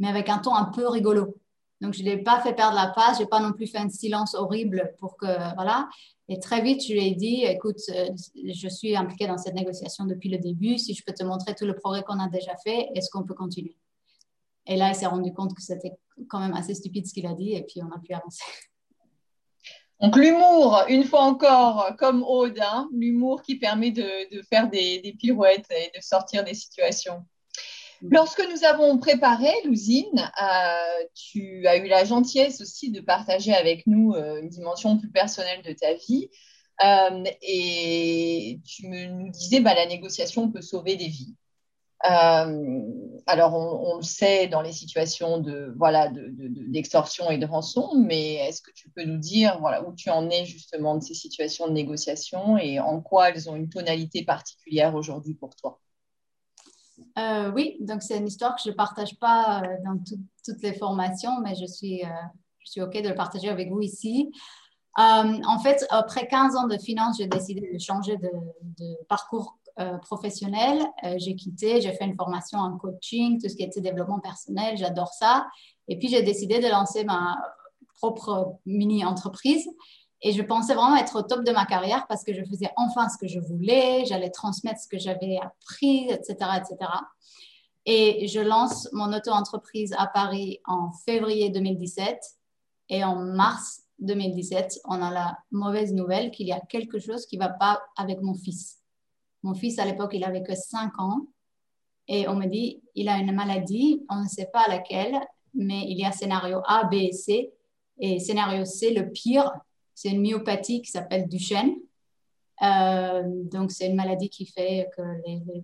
Mais avec un ton un peu rigolo. Donc, je ne l'ai pas fait perdre la face, je n'ai pas non plus fait un silence horrible pour que, voilà. Et très vite, je lui ai dit, écoute, euh, je suis impliquée dans cette négociation depuis le début, si je peux te montrer tout le progrès qu'on a déjà fait, est-ce qu'on peut continuer? Et là, il s'est rendu compte que c'était quand même assez stupide ce qu'il a dit, et puis on a pu avancer. Donc l'humour, une fois encore, comme Aude, hein, l'humour qui permet de, de faire des, des pirouettes et de sortir des situations. Lorsque nous avons préparé l'usine, euh, tu as eu la gentillesse aussi de partager avec nous euh, une dimension plus personnelle de ta vie. Euh, et tu me, nous disais, bah, la négociation peut sauver des vies. Alors, on, le sait dans les situations de voilà d'extorsion et de rançon, mais est-ce que tu peux nous dire voilà où tu en es justement de ces situations de négociation et en quoi elles ont une tonalité particulière aujourd'hui pour toi? Euh, oui, donc c'est une histoire que je ne partage pas euh, dans toutes les formations, mais je suis, euh, je suis OK de le partager avec vous ici. en fait, après 15 ans de finance, j'ai décidé de changer de parcours professionnel. j'ai quitté, j'ai fait une formation en coaching, tout ce qui était développement personnel, j'adore ça. Et puis, j'ai décidé de lancer ma propre mini-entreprise. Et je pensais vraiment être au top de ma carrière parce que je faisais enfin ce que je voulais, j'allais transmettre ce que j'avais appris, etc., etc. Et je lance mon auto-entreprise à Paris en février 2017. Et en mars 2017, on a la mauvaise nouvelle qu'il y a quelque chose qui ne va pas avec mon fils. Mon fils, à l'époque, il avait que 5 ans. Et on me dit, il a une maladie, on ne sait pas laquelle, mais il y a scénario A, B et C. Et scénario C, le pire, c'est une myopathie qui s'appelle Duchenne. Euh, donc, c'est une maladie qui fait que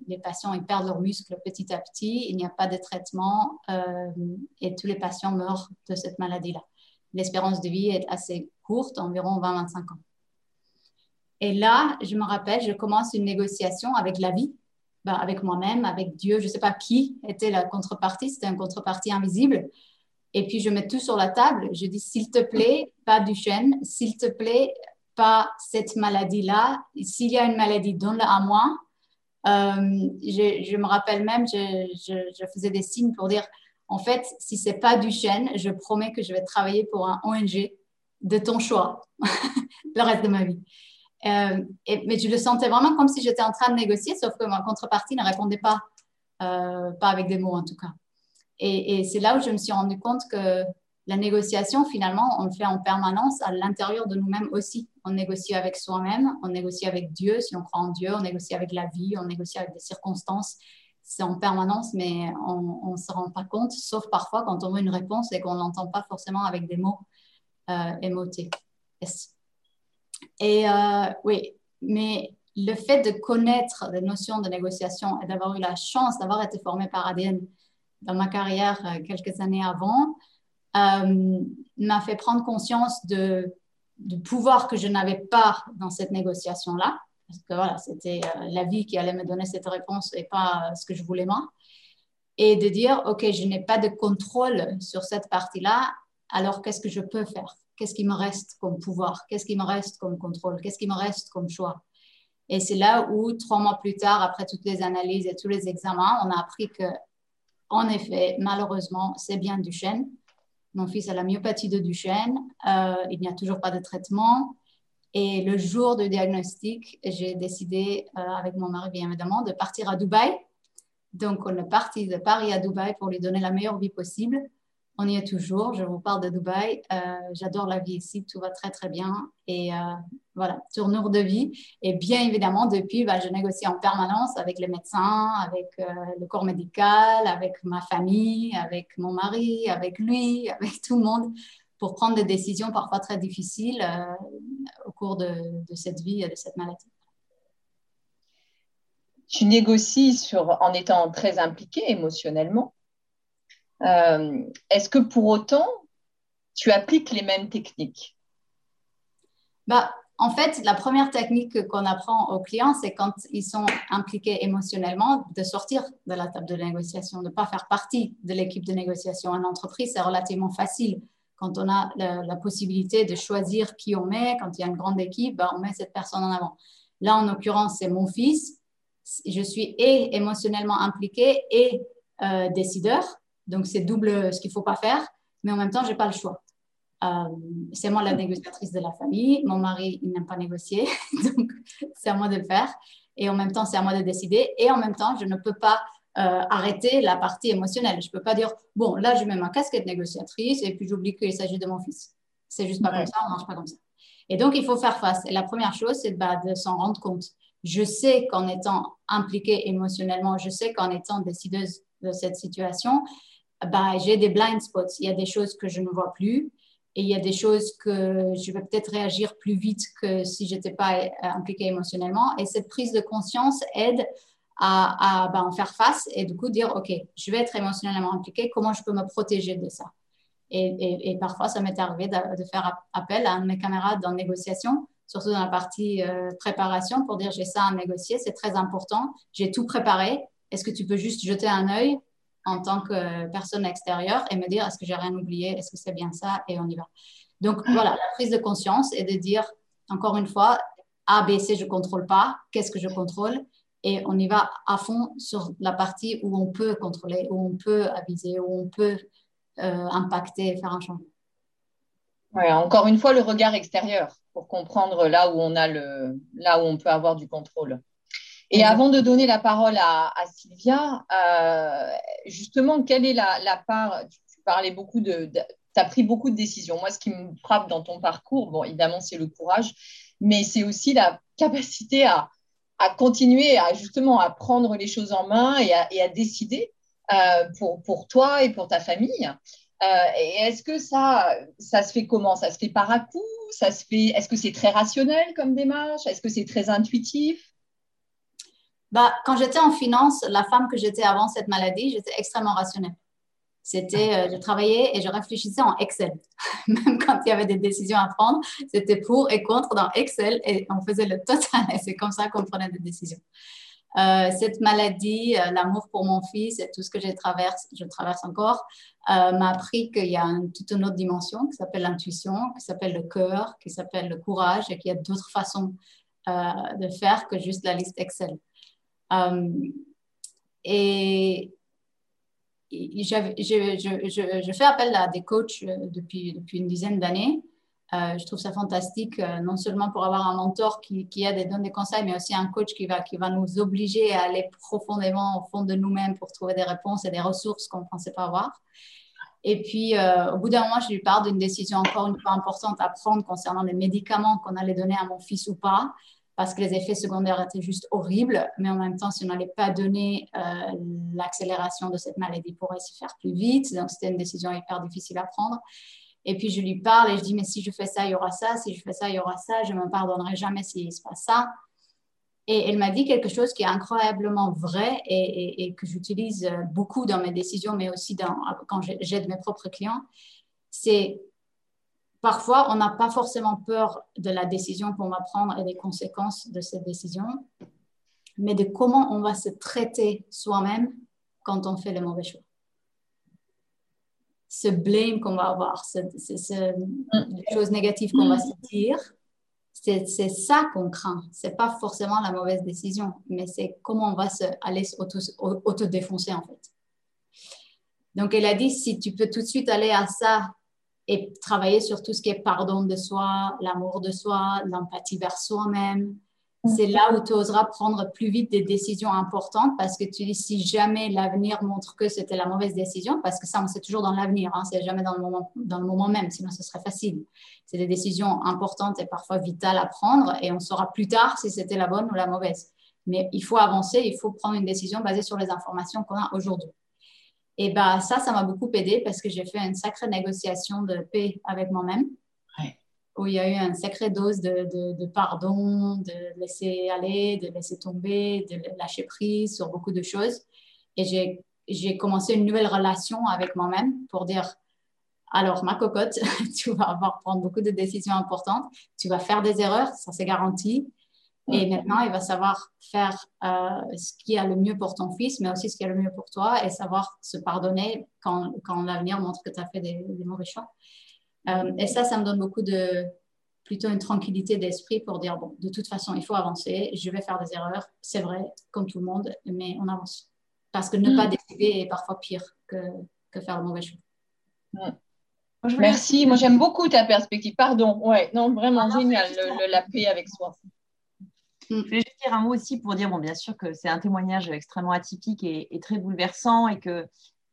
les, patients ils perdent leurs muscles petit à petit. Il n'y a pas de traitement euh, et tous les patients meurent de cette maladie-là. L'espérance de vie est assez courte, environ 20-25 ans. Et là, je me rappelle, je commence une négociation avec la vie, ben, avec moi-même, avec Dieu. Je ne sais pas qui était la contrepartie, c'était une contrepartie invisible. Et puis, je mets tout sur la table. Je dis, s'il te plaît, pas du chêne. S'il te plaît, pas cette maladie-là. S'il y a une maladie, donne-la à moi. Euh, je, me rappelle même, je, faisais des signes pour dire, en fait, si c'est pas du chêne, je promets que je vais travailler pour un ONG de ton choix [laughs] le reste de ma vie. Euh, mais je le sentais vraiment comme si j'étais en train de négocier, sauf que ma contrepartie ne répondait pas, euh, pas avec des mots en tout cas. Et, c'est là où je me suis rendu compte que la négociation, finalement, on le fait en permanence à l'intérieur de nous-mêmes aussi. On négocie avec soi-même, on négocie avec Dieu, si on croit en Dieu, on négocie avec la vie, on négocie avec des circonstances. C'est en permanence, mais on ne se rend pas compte, sauf parfois quand on veut une réponse et qu'on n'entend pas forcément avec des mots euh, émotés. Et euh, oui, mais le fait de connaître les notions de négociation et d'avoir eu la chance d'avoir été formé par ADN, dans ma carrière euh, quelques années avant, euh, m'a fait prendre conscience du pouvoir que je n'avais pas dans cette négociation-là. Parce que voilà, c'était la vie qui allait me donner cette réponse et pas ce que je voulais moi. Et de dire, OK, je n'ai pas de contrôle sur cette partie-là, alors qu'est-ce que je peux faire? Qu'est-ce qui me reste comme pouvoir? Qu'est-ce qui me reste comme contrôle? Qu'est-ce qui me reste comme choix? Et c'est là où, trois mois plus tard, après toutes les analyses et tous les examens, on a appris que en effet, malheureusement, c'est bien Duchenne. Mon fils a la myopathie de Duchenne. Euh, il n'y a toujours pas de traitement. Et le jour du diagnostic, j'ai décidé, euh, avec mon mari bien évidemment, de partir à Dubaï. Donc, on est parti de Paris à Dubaï pour lui donner la meilleure vie possible. On y est toujours. Je vous parle de Dubaï. Euh, j'adore la vie ici. Tout va très, très bien. Et euh, voilà, tournure de vie. Et bien évidemment, depuis, bah, je négocie en permanence avec les médecins, avec euh, le corps médical, avec ma famille, avec mon mari, avec lui, [laughs] avec tout le monde pour prendre des décisions parfois très difficiles au cours de, cette vie et de cette maladie tu négocies en étant très impliqué émotionnellement. Euh, est-ce que pour autant, tu appliques les mêmes techniques? Bah, En fait, la première technique qu'on apprend aux clients, c'est quand ils sont impliqués émotionnellement, de sortir de la table de négociation, de ne pas faire partie de l'équipe de négociation. En entreprise, c'est relativement facile. Quand on a la, possibilité de choisir qui on met, quand il y a une grande équipe, bah, on met cette personne en avant. Là, en l'occurrence, c'est mon fils je suis et émotionnellement impliquée et euh, décideur. Donc, c'est double ce qu'il ne faut pas faire, mais en même temps, je n'ai pas le choix. Euh, c'est moi la négociatrice de la famille. Mon mari, il n'aime pas négocier, [laughs] donc c'est à moi de le faire. Et en même temps, c'est à moi de décider. Et en même temps, je ne peux pas euh, arrêter la partie émotionnelle. Je ne peux pas dire, bon, là, je mets ma casquette négociatrice et puis j'oublie qu'il s'agit de mon fils. C'est juste pas comme ça, on ne marche pas comme ça. Et donc, il faut faire face. Et la première chose, c'est bah, de s'en rendre compte je sais qu'en étant impliquée émotionnellement, je sais qu'en étant décideuse de cette situation, bah, j'ai des blind spots. Il y a des choses que je ne vois plus et il y a des choses que je vais peut-être réagir plus vite que si je n'étais pas euh, impliquée émotionnellement. Et cette prise de conscience aide à, bah, en faire face et du coup dire, OK, je vais être émotionnellement impliquée, comment je peux me protéger de ça? Et, parfois, ça m'est arrivé de, faire appel à un de mes camarades dans négociation surtout dans la partie euh, préparation, pour dire j'ai ça à négocier, c'est très important. J'ai tout préparé. Est-ce que tu peux juste jeter un œil? En tant que personne extérieure et me dire est-ce que j'ai rien oublié, est-ce que c'est bien ça, et on y va. Donc voilà, la prise de conscience et de dire encore une fois A, B, C, je contrôle pas, qu'est-ce que je contrôle? Et on y va à fond sur la partie où on peut contrôler, où on peut aviser, où on peut euh, impacter, faire un changement. Ouais, encore une fois, le regard extérieur pour comprendre là où on a le, là où on peut avoir du contrôle. Et avant de donner la parole à, Sylvia, euh, justement, quelle est la, part tu, parlais beaucoup de, tu as pris beaucoup de décisions. Moi, ce qui me frappe dans ton parcours, bon, évidemment, c'est le courage, mais c'est aussi la capacité à, à, continuer à justement à prendre les choses en main et à, et à décider euh, pour, pour toi et pour ta famille. Euh, est-ce que ça, ça se fait comment? Ça se fait par à coup Ça se fait Est-ce que c'est très rationnel comme démarche? Est-ce que c'est très intuitif? Bah, quand j'étais en finance, la femme que j'étais avant cette maladie, j'étais extrêmement rationnelle. C'était, euh, je travaillais et je réfléchissais en Excel. [laughs] Même quand il y avait des décisions à prendre, c'était pour et contre dans Excel et on faisait le total. Et c'est comme ça qu'on prenait des décisions. Euh, cette maladie, euh, l'amour pour mon fils et tout ce que je traverse, je traverse encore, m'a appris qu'il y a toute une autre dimension qui s'appelle l'intuition, qui s'appelle le cœur, qui s'appelle le courage et qu'il y a d'autres façons de faire que juste la liste Excel. Et je, fais appel à des coachs depuis, depuis une dizaine d'années euh, je trouve ça fantastique, euh, non seulement pour avoir un mentor qui, qui donne des conseils, mais aussi un coach qui va, nous obliger à aller profondément au fond de nous-mêmes pour trouver des réponses et des ressources qu'on ne pensait pas avoir. Et puis, euh, au bout d'un moment, je lui parle d'une décision encore une fois importante à prendre concernant les médicaments qu'on allait donner à mon fils ou pas, parce que les effets secondaires étaient juste horribles. Mais en même temps, si on n'allait pas donner l'accélération de cette maladie pourrait se faire plus vite. Donc, c'était une décision hyper difficile à prendre. Et puis je lui parle et je dis, mais si je fais ça, il y aura ça, si je fais ça, il y aura ça, je ne me pardonnerai jamais s'il se passe ça. Et elle m'a dit quelque chose qui est incroyablement vrai et, que j'utilise beaucoup dans mes décisions, mais aussi quand j'aide mes propres clients. C'est parfois, on n'a pas forcément peur de la décision qu'on va prendre et des conséquences de cette décision, mais de comment on va se traiter soi-même quand on fait le mauvais choix ce blame qu'on va avoir, ce, mm. les choses négatives qu'on va se dire, c'est ça qu'on craint. C'est pas forcément la mauvaise décision, mais c'est comment on va se, aller auto-défoncer en fait. Donc elle a dit, si tu peux tout de suite aller à ça et travailler sur tout ce qui est pardon de soi, l'amour de soi, l'empathie vers soi-même, c'est là où tu oseras prendre plus vite des décisions importantes parce que tu dis si jamais l'avenir montre que c'était la mauvaise décision, parce que ça, on sait toujours dans l'avenir, hein, c'est jamais dans le, moment, dans le moment même, sinon ce serait facile. C'est des décisions importantes et parfois vitales à prendre et on saura plus tard si c'était la bonne ou la mauvaise. Mais il faut avancer, il faut prendre une décision basée sur les informations qu'on a aujourd'hui. Et bah, ça, ça m'a beaucoup aidé parce que j'ai fait une sacrée négociation de paix avec moi-même où il y a eu une sacrée dose de, pardon, de laisser aller, de laisser tomber, de lâcher prise sur beaucoup de choses. Et j'ai commencé une nouvelle relation avec moi-même pour dire, alors ma cocotte, [laughs] tu vas avoir prendre beaucoup de décisions importantes, tu vas faire des erreurs, ça c'est garanti. Et maintenant, il va savoir faire euh, ce qui est le mieux pour ton fils, mais aussi ce qui est le mieux pour toi et savoir se pardonner quand, quand l'avenir montre que tu as fait des, des mauvais choix. Euh, et ça, ça me donne beaucoup de, plutôt une tranquillité d'esprit pour dire, bon, de toute façon, il faut avancer, je vais faire des erreurs, c'est vrai, comme tout le monde, mais on avance. Parce que ne pas mm. décider est parfois pire que, que faire le mauvais choix. Mm. Merci, moi j'aime beaucoup ta perspective. Pardon, ouais, non, vraiment génial, la paix avec soi. Mm. Je vais juste dire un mot aussi pour dire, bon, bien sûr que c'est un témoignage extrêmement atypique et, très bouleversant et que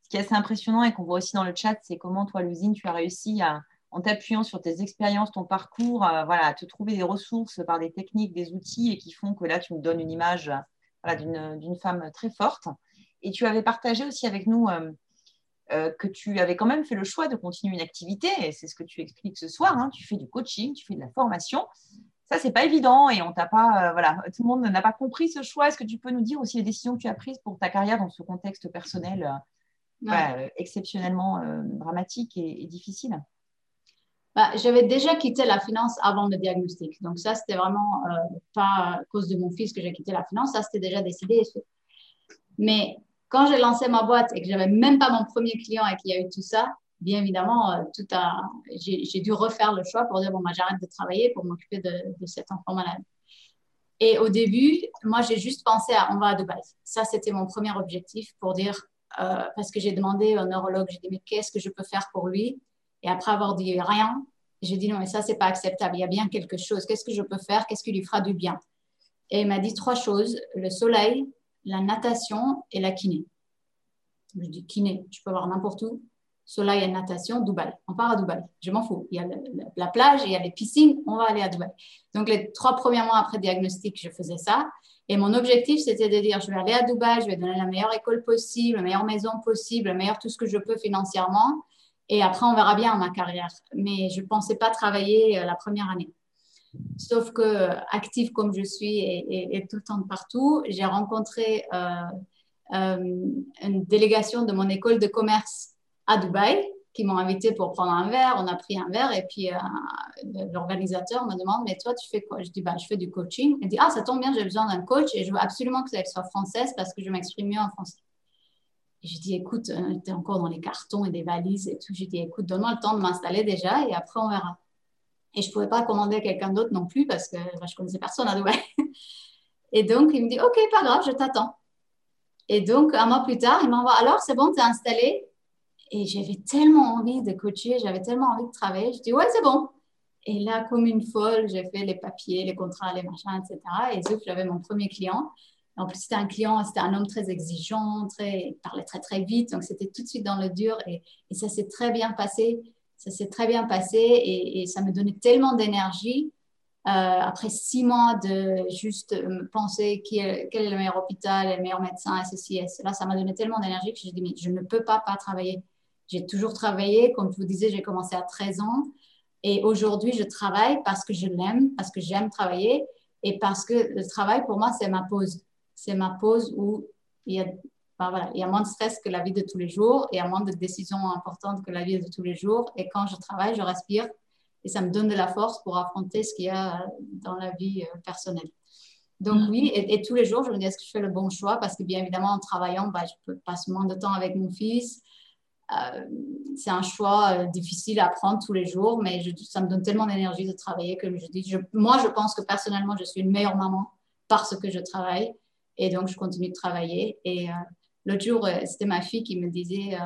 ce qui est assez impressionnant et qu'on voit aussi dans le chat, c'est comment toi, Lusine, tu as réussi à, en t'appuyant sur tes expériences, ton parcours, euh, voilà, te trouver des ressources par des techniques, des outils et qui font que là, tu me donnes une image d'une femme très forte. Et tu avais partagé aussi avec nous euh, euh, que tu avais quand même fait le choix de continuer une activité, et c'est ce que tu expliques ce soir. Hein. tu fais du coaching, tu fais de la formation. Ça, c'est pas évident et on t'a pas, voilà, tout le monde n'a pas compris ce choix. Est-ce que tu peux nous dire aussi les décisions que tu as prises pour ta carrière dans ce contexte personnel exceptionnellement dramatique et difficile? Bah, j'avais déjà quitté la finance avant le diagnostic. Donc ça, c'était vraiment euh, pas à cause de mon fils que j'ai quitté la finance. Ça, c'était déjà décidé. Mais quand j'ai lancé ma boîte et que j'avais même pas mon premier client et qu'il y a eu tout ça, bien évidemment, euh, tout a, j'ai, dû refaire le choix pour dire bon, bah, j'arrête de travailler pour m'occuper de, cet enfant malade. Et au début, moi, j'ai juste pensé à on va à Dubaï. Ça, c'était mon premier objectif pour dire euh, parce que j'ai demandé au neurologue, j'ai dit mais qu'est-ce que je peux faire pour lui? Et après avoir dit rien, j'ai dit non, mais ça, c'est pas acceptable. Il y a bien quelque chose. Qu'est-ce que je peux faire? Qu'est-ce qui lui fera du bien? Et il m'a dit trois choses le soleil, la natation et la kiné. Je dis kiné, tu peux voir n'importe où. Soleil et natation, Dubaï. On part à Dubaï. Je m'en fous. Il y a la plage, il y a les piscines, on va aller à Dubaï. Donc, les trois premiers mois après diagnostic, je faisais ça. Et mon objectif, c'était de dire, je vais aller à Dubaï, je vais donner la meilleure école possible, la meilleure maison possible, le meilleur tout ce que je peux financièrement. Et après, on verra bien ma carrière. Mais je ne pensais pas travailler euh, la première année. Sauf que, euh, active comme je suis et, tout le temps partout, j'ai rencontré euh, une délégation de mon école de commerce à Dubaï qui m'ont invité pour prendre un verre. On a pris un verre et puis l'organisateur me demande Mais toi, tu fais quoi? Je dis bah, Je fais du coaching. Il dit Ah, ça tombe bien, j'ai besoin d'un coach et je veux absolument que ça soit française parce que je m'exprime mieux en français. Et je dis, écoute, euh, tu es encore dans les cartons et des valises et tout. Je dis, écoute, donne-moi le temps de m'installer déjà et après on verra. Et je ne pouvais pas commander quelqu'un d'autre non plus parce que bah, je ne connaissais personne à Dubaï. [laughs] Et donc, il me dit, OK, pas grave, je t'attends. Et donc, un mois plus tard, il m'envoie, alors, c'est bon, tu es installé? Et j'avais tellement envie de coacher, j'avais tellement envie de travailler. Je dis, ouais, c'est bon. Et là, comme une folle, j'ai fait les papiers, les contrats, les machins, etc. Et j'avais mon premier client. En plus, c'était un client, c'était un homme très exigeant, très, il parlait très, très vite. Donc, c'était tout de suite dans le dur. Et, ça s'est très bien passé. Ça s'est très bien passé. Et, ça me donnait tellement d'énergie. Euh, après six mois de juste penser qui est, quel est le meilleur hôpital, le meilleur médecin, et ceci et cela, ça m'a donné tellement d'énergie que j'ai dit, mais je ne peux pas pas travailler. J'ai toujours travaillé. Comme je vous disais, j'ai commencé à 13 ans. Et aujourd'hui, je travaille parce que je l'aime, parce que j'aime travailler et parce que le travail, pour moi, c'est ma pause c'est ma pause où il y, a, voilà, il y a moins de stress que la vie de tous les jours, et il y a moins de décisions importantes que la vie de tous les jours. Et quand je travaille, je respire et ça me donne de la force pour affronter ce qu'il y a dans la vie euh, personnelle. Donc mm. oui, et, tous les jours, je me dis, est-ce que je fais le bon choix? Parce que bien évidemment, en travaillant, bah, je peux passer moins de temps avec mon fils. Euh, c'est un choix euh, difficile à prendre tous les jours, mais ça me donne tellement d'énergie de travailler que je dis, moi, je pense que personnellement, je suis une meilleure maman parce que je travaille. Et donc, je continue de travailler. Et euh, l'autre jour, c'était ma fille qui me disait,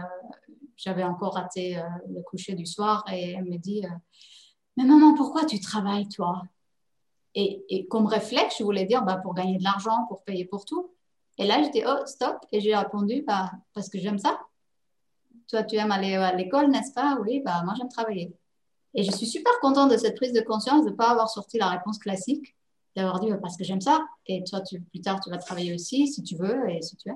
j'avais encore raté le coucher du soir, et elle me dit, mais maman, pourquoi tu travailles, toi? Et, comme réflexe, je voulais dire bah, pour gagner de l'argent, pour payer pour tout. Et là, j'étais, oh, stop. Et j'ai répondu, bah, parce que j'aime ça. Toi, tu aimes aller à l'école, n'est-ce pas? Oui, bah, moi, j'aime travailler. Et je suis super contente de cette prise de conscience, de ne pas avoir sorti la réponse classique, d'avoir dit, bah, parce que j'aime ça. Et toi, tu, plus tard, tu vas travailler aussi, si tu veux et si tu veux.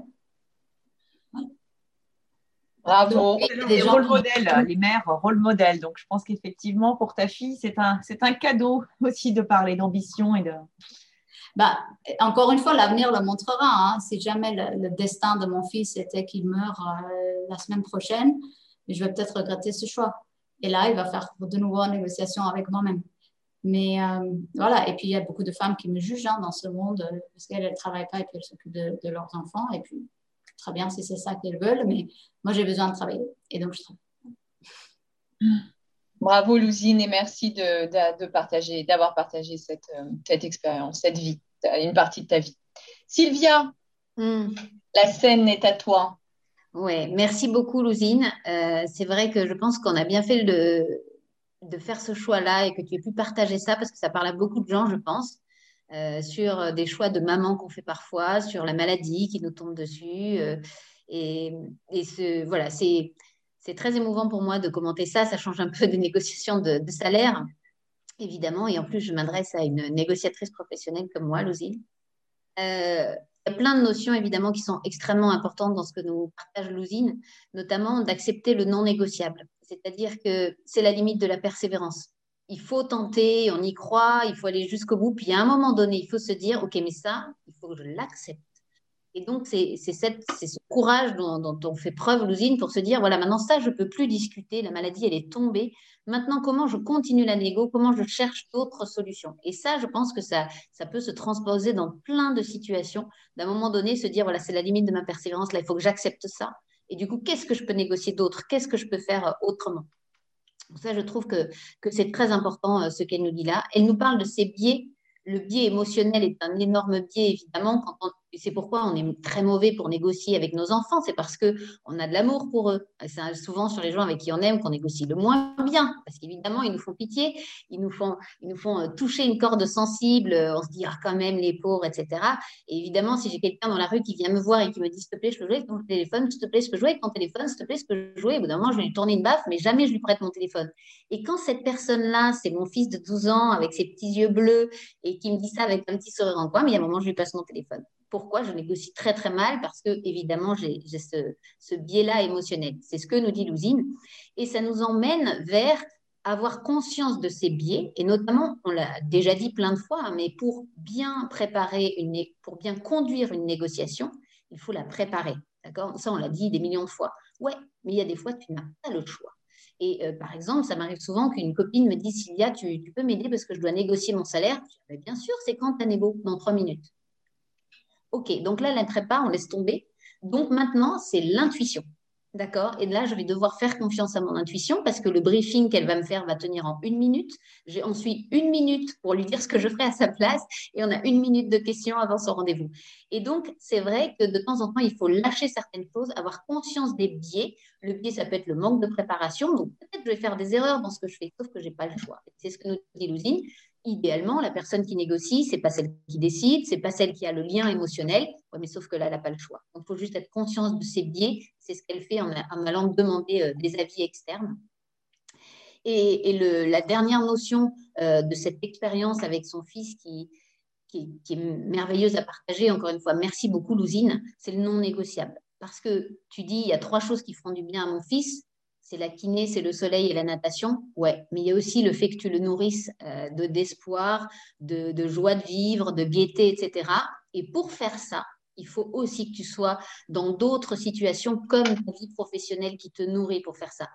Bravo. les rôles modèles, les mères rôle modèles. Donc, je pense qu'effectivement, pour ta fille, c'est un, c'est un cadeau aussi de parler d'ambition et de. Bah, encore une fois, l'avenir le montrera. Hein. Si jamais le, destin de mon fils était qu'il meurt euh, la semaine prochaine, je vais peut-être regretter ce choix. Et là, il va faire de nouveau une négociation avec moi-même. Mais euh, voilà, et puis il y a beaucoup de femmes qui me jugent hein, dans ce monde euh, parce qu'elles ne travaillent pas et puis elles s'occupent de, leurs enfants. Et puis très bien si c'est ça qu'elles veulent, mais moi j'ai besoin de travailler et donc je travaille. [laughs] Bravo Lousine et merci de, partager, d'avoir partagé cette expérience, cette vie, une partie de ta vie. Sylvia, hmm. la scène est à toi. Oui, merci beaucoup Lousine. Euh, c'est vrai que je pense qu'on a bien fait de, de faire ce choix-là et que tu aies pu partager ça parce que ça parle à beaucoup de gens, je pense. Euh, sur des choix de maman qu'on fait parfois, sur la maladie qui nous tombe dessus. Euh, et, ce, voilà, c'est, très émouvant pour moi de commenter ça. Ça change un peu [laughs] des négociations de, salaire, évidemment. Et en plus, je m'adresse à une négociatrice professionnelle comme moi, Lousine. Euh, il y a plein de notions, évidemment, qui sont extrêmement importantes dans ce que nous partage Lousine, notamment d'accepter le non négociable. C'est-à-dire que c'est la limite de la persévérance il faut tenter, on y croit, il faut aller jusqu'au bout. Puis à un moment donné, il faut se dire, OK, mais ça, il faut que je l'accepte. Et donc, c'est ce courage dont, on fait preuve, l'usine, pour se dire, voilà, maintenant, ça, je ne peux plus discuter, la maladie, elle est tombée. Maintenant, comment je continue la négo, comment je cherche d'autres solutions? Et ça, je pense que ça, peut se transposer dans plein de situations. D'un moment donné, se dire, voilà, c'est la limite de ma persévérance, là, il faut que j'accepte ça. Et du coup, qu'est-ce que je peux négocier d'autre? Qu'est-ce que je peux faire euh, autrement? Ça, je trouve que, c'est très important euh, ce qu'elle nous dit là. Elle nous parle de ces biais. Le biais émotionnel est un énorme biais, évidemment. Quand on, c'est pourquoi on est très mauvais pour négocier avec nos enfants. C'est parce qu'on a de l'amour pour eux. C'est souvent sur les gens avec qui on aime qu'on négocie le moins bien. Parce qu'évidemment, ils nous font pitié, ils nous font, ils nous font euh, toucher une corde sensible. Euh, on se dit, ah, quand même, les pauvres, etc. Et évidemment, si j'ai quelqu'un dans la rue qui vient me voir et qui me dit, s'il te plaît, je peux jouer avec ton téléphone, s'il te plaît, je peux jouer avec ton téléphone, s'il te plaît, je peux jouer. Au bout d'un moment, je vais lui tourner une baffe, mais jamais je lui prête mon téléphone. Et quand cette personne-là, c'est mon fils de 12 ans avec ses petits yeux bleus et qui me dit ça avec un petit sourire en coin, mais il y a un moment, je lui passe mon téléphone. Pourquoi je négocie très très mal Parce que évidemment, j'ai ce, biais-là émotionnel. C'est ce que nous dit l'usine. Et ça nous emmène vers avoir conscience de ces biais, et notamment, on l'a déjà dit plein de fois, hein, mais pour bien préparer, une, pour bien conduire une négociation, il faut la préparer. D'accord? Ça, on l'a dit des millions de fois. Ouais, mais il y a des fois, tu n'as pas le choix. Et euh, par exemple, ça m'arrive souvent qu'une copine me dise Sylvia, tu, peux m'aider parce que je dois négocier mon salaire? bien sûr, c'est quand ta négo Dans trois minutes. OK, donc là, pas, on laisse tomber. Donc maintenant, c'est l'intuition. D'accord? Et là, je vais devoir faire confiance à mon intuition parce que le briefing qu'elle va me faire va tenir en une minute. J'ai ensuite une minute pour lui dire ce que je ferai à sa place et on a une minute de questions avant son rendez-vous. Et donc, c'est vrai que de temps en temps, il faut lâcher certaines choses, avoir conscience des biais. Le biais, ça peut être le manque de préparation. Donc, peut-être que je vais faire des erreurs dans ce que je fais, sauf que je n'ai pas le choix. C'est ce que nous dit Lousine idéalement, la personne qui négocie, c'est pas celle qui décide, c'est pas celle qui a le lien émotionnel. mais sauf que là, elle n'a pas le choix. Donc, il faut juste être conscience de ses biais. C'est ce qu'elle fait en, allant demander euh, des avis externes. Et, la dernière notion euh, de cette expérience avec son fils qui, qui, est merveilleuse à partager, encore une fois, merci beaucoup, Lousine, c'est le non négociable. Parce que tu dis, il y a trois choses qui feront du bien à mon fils c'est la kiné, c'est le soleil et la natation. Ouais, mais il y a aussi le fait que tu le nourrisses euh, de d'espoir, de, joie de vivre, de gaieté, etc. Et pour faire ça, il faut aussi que tu sois dans d'autres situations comme ta vie professionnelle qui te nourrit pour faire ça.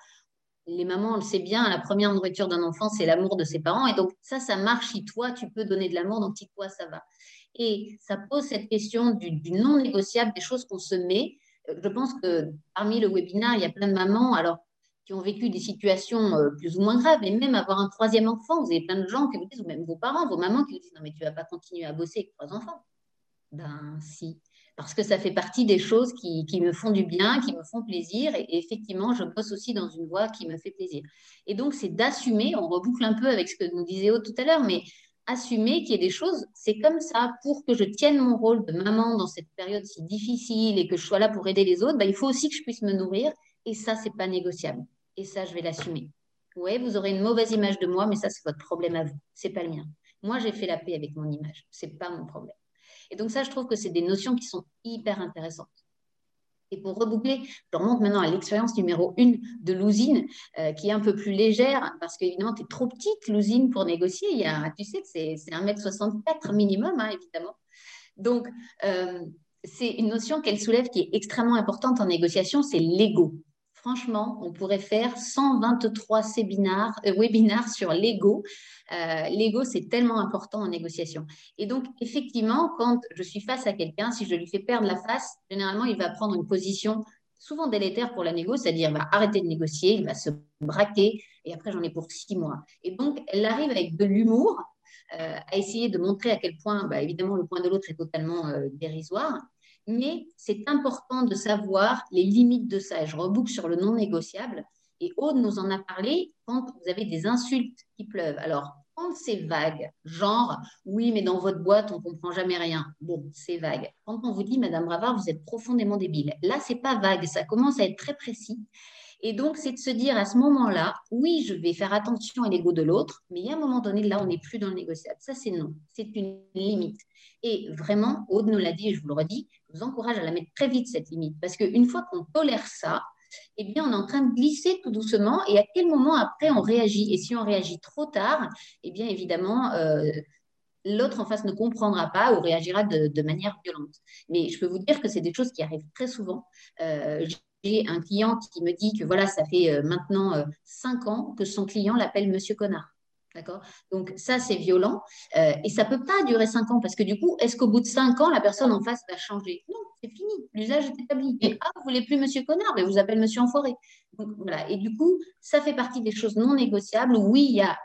Les mamans, on le sait bien, la première nourriture d'un enfant, c'est l'amour de ses parents. Et donc, ça, ça marche si toi, tu peux donner de l'amour, donc si toi, ça va. Et ça pose cette question du, du non négociable, des choses qu'on se met. Je pense que parmi le webinaire, il y a plein de mamans. Alors, qui ont vécu des situations euh, plus ou moins graves, et même avoir un troisième enfant, vous avez plein de gens qui vous disent, ou même vos parents, vos mamans qui vous disent, non mais tu vas pas continuer à bosser avec trois enfants. Ben si, parce que ça fait partie des choses qui, me font du bien, qui me font plaisir, et, effectivement, je bosse aussi dans une voie qui me fait plaisir. Et donc, c'est d'assumer, on reboucle un peu avec ce que nous disait Aude tout à l'heure, mais assumer qu'il y a des choses, c'est comme ça, pour que je tienne mon rôle de maman dans cette période si difficile et que je sois là pour aider les autres, bah, il faut aussi que je puisse me nourrir. Et ça, c'est pas négociable. Et ça, je vais l'assumer. Oui, vous aurez une mauvaise image de moi, mais ça, c'est votre problème à vous. C'est pas le mien. Moi, j'ai fait la paix avec mon image. C'est pas mon problème. Et donc ça, je trouve que c'est des notions qui sont hyper intéressantes. Et pour reboucler, je remonte maintenant à l'expérience numéro une de l'usine, euh, qui est un peu plus légère, parce qu'évidemment, tu es trop petite, l'usine, pour négocier. Il y a, tu sais, c'est 1m64 minimum, hein, évidemment. Donc, euh, c'est une notion qu'elle soulève qui est extrêmement importante en négociation, c'est l'ego. Franchement, on pourrait faire 123 séminaires, euh, webinars sur l'ego. Euh, l'ego, c'est tellement important en négociation. Et donc, effectivement, quand je suis face à quelqu'un, si je lui fais perdre la face, généralement, il va prendre une position souvent délétère pour la négo, c'est-à-dire il va arrêter de négocier, il va se braquer, et après, j'en ai pour six mois. Et donc, elle arrive avec de l'humour, euh, à essayer de montrer à quel point, bah, évidemment, le point de l'autre est totalement dérisoire mais c'est important de savoir les limites de ça. je reboucle sur le non négociable. Et Aude nous en a parlé quand vous avez des insultes qui pleuvent. Alors, quand c'est vague, genre, oui, mais dans votre boîte, on ne comprend jamais rien. Bon, c'est vague. Quand on vous dit, Madame Bravard, vous êtes profondément débile. Là, c'est pas vague, ça commence à être très précis. Et donc, c'est de se dire à ce moment-là, oui, je vais faire attention à l'ego de l'autre, mais a un moment donné, là, on n'est plus dans le négociable. Ça, c'est non. C'est une limite. Et vraiment, Aude nous l'a dit, et je vous le redis, encourage à la mettre très vite, cette limite. Parce qu'une fois qu'on tolère ça, eh bien, on est en train de glisser tout doucement. Et à quel moment après on réagit? Et si on réagit trop tard, eh bien, évidemment, euh, l'autre en face ne comprendra pas ou réagira de, manière violente. Mais je peux vous dire que c'est des choses qui arrivent très souvent. Euh, j'ai un client qui me dit que voilà, ça fait euh, maintenant cinq ans que son client l'appelle Monsieur Connard. D'accord? Donc, ça, c'est violent. Euh, et ça ne peut pas durer cinq ans parce que du coup, est-ce qu'au bout de cinq ans, la personne en face va changer? Non, c'est fini. L'usage est établi. Et ah, vous voulez plus Monsieur Connard, mais vous appelez Monsieur Enfoiré. Donc, voilà. Et du coup, ça fait partie des choses non négociables oui, il y a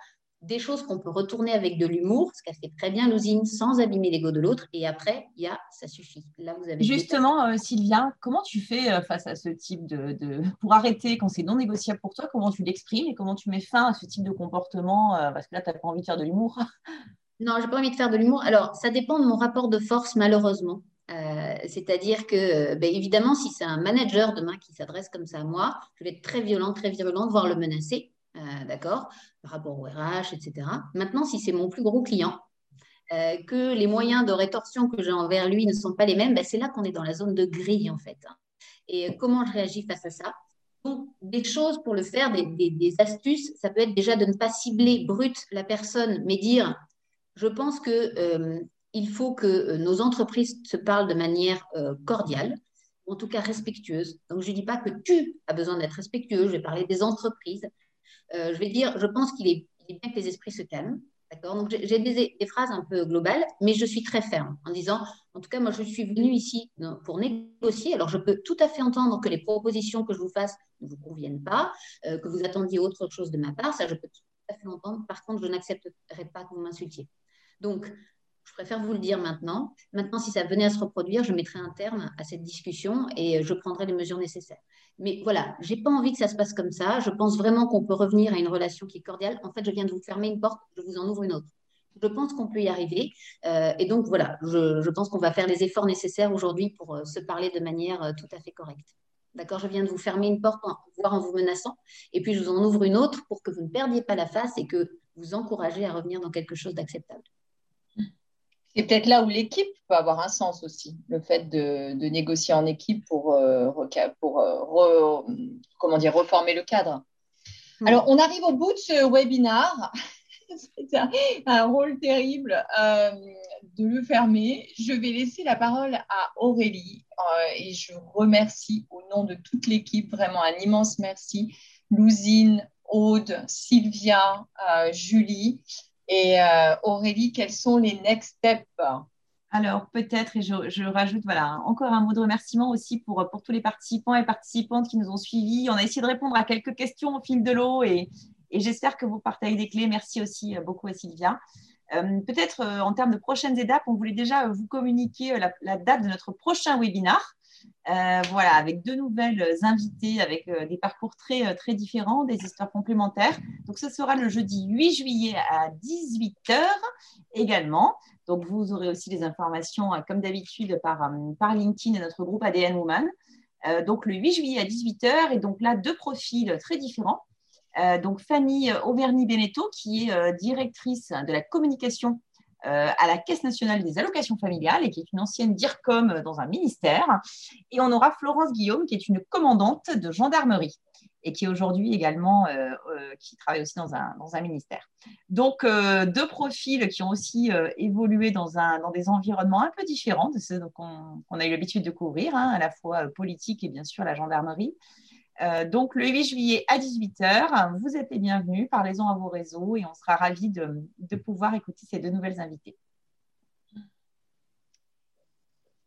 des choses qu'on peut retourner avec de l'humour, ce qu'elle fait très bien l'usine, sans abîmer l'ego de l'autre. Et après, il y a, ça suffit. Là, vous avez Justement, euh, Sylvia, comment tu fais euh, face à ce type de, Pour arrêter quand c'est non négociable pour toi, comment tu l'exprimes et comment tu mets fin à ce type de comportement euh, Parce que là, tu n'as pas envie de faire de l'humour? [laughs] non, je n'ai pas envie de faire de l'humour. Alors, ça dépend de mon rapport de force, malheureusement. C'est-à-dire que, ben, évidemment, si c'est un manager demain qui s'adresse comme ça à moi, je vais être très violente, très virulente, voire le menacer. Euh, d'accord, par rapport au RH, etc. Maintenant, si c'est mon plus gros client, euh, que les moyens de rétorsion que j'ai envers lui ne sont pas les mêmes, ben, c'est là qu'on est dans la zone de grille, en fait. Et comment je réagis face à ça? Donc, des choses pour le faire, des, astuces, ça peut être déjà de ne pas cibler brut la personne, mais dire, je pense que euh, il faut que nos entreprises se parlent de manière cordiale, en tout cas respectueuse. Donc, je ne dis pas que tu as besoin d'être respectueux, je vais parler des entreprises. Euh, je vais dire, je pense qu'il est, bien que les esprits se calment. D'accord? Donc, j'ai des, phrases un peu globales, mais je suis très ferme en disant, en tout cas, moi, je suis venue ici pour négocier. Alors, je peux tout à fait entendre que les propositions que je vous fasse ne vous conviennent pas, euh, que vous attendiez autre chose de ma part. Ça, je peux tout à fait entendre. Par contre, je n'accepterai pas que vous m'insultiez. Donc, je préfère vous le dire maintenant. Maintenant, si ça venait à se reproduire, je mettrai un terme à cette discussion et je prendrai les mesures nécessaires. Mais voilà, j'ai pas envie que ça se passe comme ça. Je pense vraiment qu'on peut revenir à une relation qui est cordiale. En fait, je viens de vous fermer une porte, je vous en ouvre une autre. Je pense qu'on peut y arriver. Euh, et donc, voilà, je, pense qu'on va faire les efforts nécessaires aujourd'hui pour euh, se parler de manière euh, tout à fait correcte. D'accord? Je viens de vous fermer une porte, voire en vous menaçant. Et puis, je vous en ouvre une autre pour que vous ne perdiez pas la face et que vous encouragez à revenir dans quelque chose d'acceptable. C'est peut-être là où l'équipe peut avoir un sens aussi, le fait de, négocier en équipe pour, euh, pour euh, comment dire, reformer le cadre. Hmm. Alors, on arrive au bout de ce webinar. [laughs] C'est un, rôle terrible euh, de le fermer. Je vais laisser la parole à Aurélie et je remercie au nom de toute l'équipe, vraiment un immense merci. Lousine, Aude, Sylvia, Julie. Et euh, Aurélie, quels sont les next steps? Alors peut-être, et je, rajoute voilà, encore un mot de remerciement aussi pour, pour tous les participants et participantes qui nous ont suivis. On a essayé de répondre à quelques questions au fil de l'eau et, j'espère que vous partagez des clés. Merci aussi euh, beaucoup à Sylvia. Euh, peut-être en termes de prochaines étapes, on voulait déjà vous communiquer la, date de notre prochain webinar. Euh, voilà, avec deux nouvelles invitées, avec euh, des parcours très, très différents, des histoires complémentaires. Donc, ce sera le jeudi 8 juillet à 18h également. Donc, vous aurez aussi les informations, comme d'habitude, par, LinkedIn et notre groupe ADN Woman. donc, le 8 juillet à 18h. Et donc là, deux profils très différents. donc, Fanny Auvergne-Beneteau, qui est directrice de la communication euh, à la Caisse nationale des allocations familiales et qui est une ancienne DIRCOM dans un ministère. Et on aura Florence Guillaume, qui est une commandante de gendarmerie et qui est aujourd'hui également, euh, euh, qui travaille aussi dans un, dans un ministère. Donc, deux profils qui ont aussi évolué dans, un, dans des environnements un peu différents de ceux qu'on a eu l'habitude de couvrir, hein, à la fois politique et bien sûr la gendarmerie. Euh, donc le 8 juillet à 18h, vous êtes les bienvenus, parlez-en à vos réseaux et on sera ravis de, pouvoir écouter ces deux nouvelles invitées.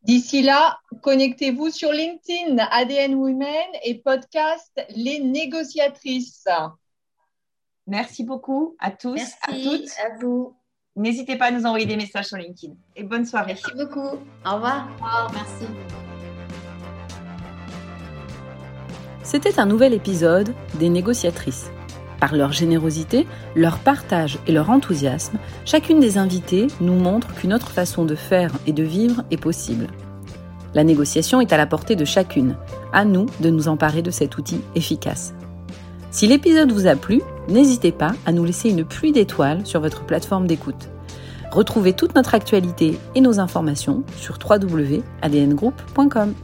D'ici là, connectez-vous sur LinkedIn, ADN Women et podcast Les Négociatrices. Merci beaucoup à tous, à toutes. À vous. N'hésitez pas à nous envoyer des messages sur LinkedIn. Et bonne soirée. Merci beaucoup. Au revoir. Au revoir. Merci. C'était un nouvel épisode des négociatrices. Par leur générosité, leur partage et leur enthousiasme, chacune des invitées nous montre qu'une autre façon de faire et de vivre est possible. La négociation est à la portée de chacune. À nous de nous emparer de cet outil efficace. Si l'épisode vous a plu, n'hésitez pas à nous laisser une pluie d'étoiles sur votre plateforme d'écoute. Retrouvez toute notre actualité et nos informations sur www.adngroup.com.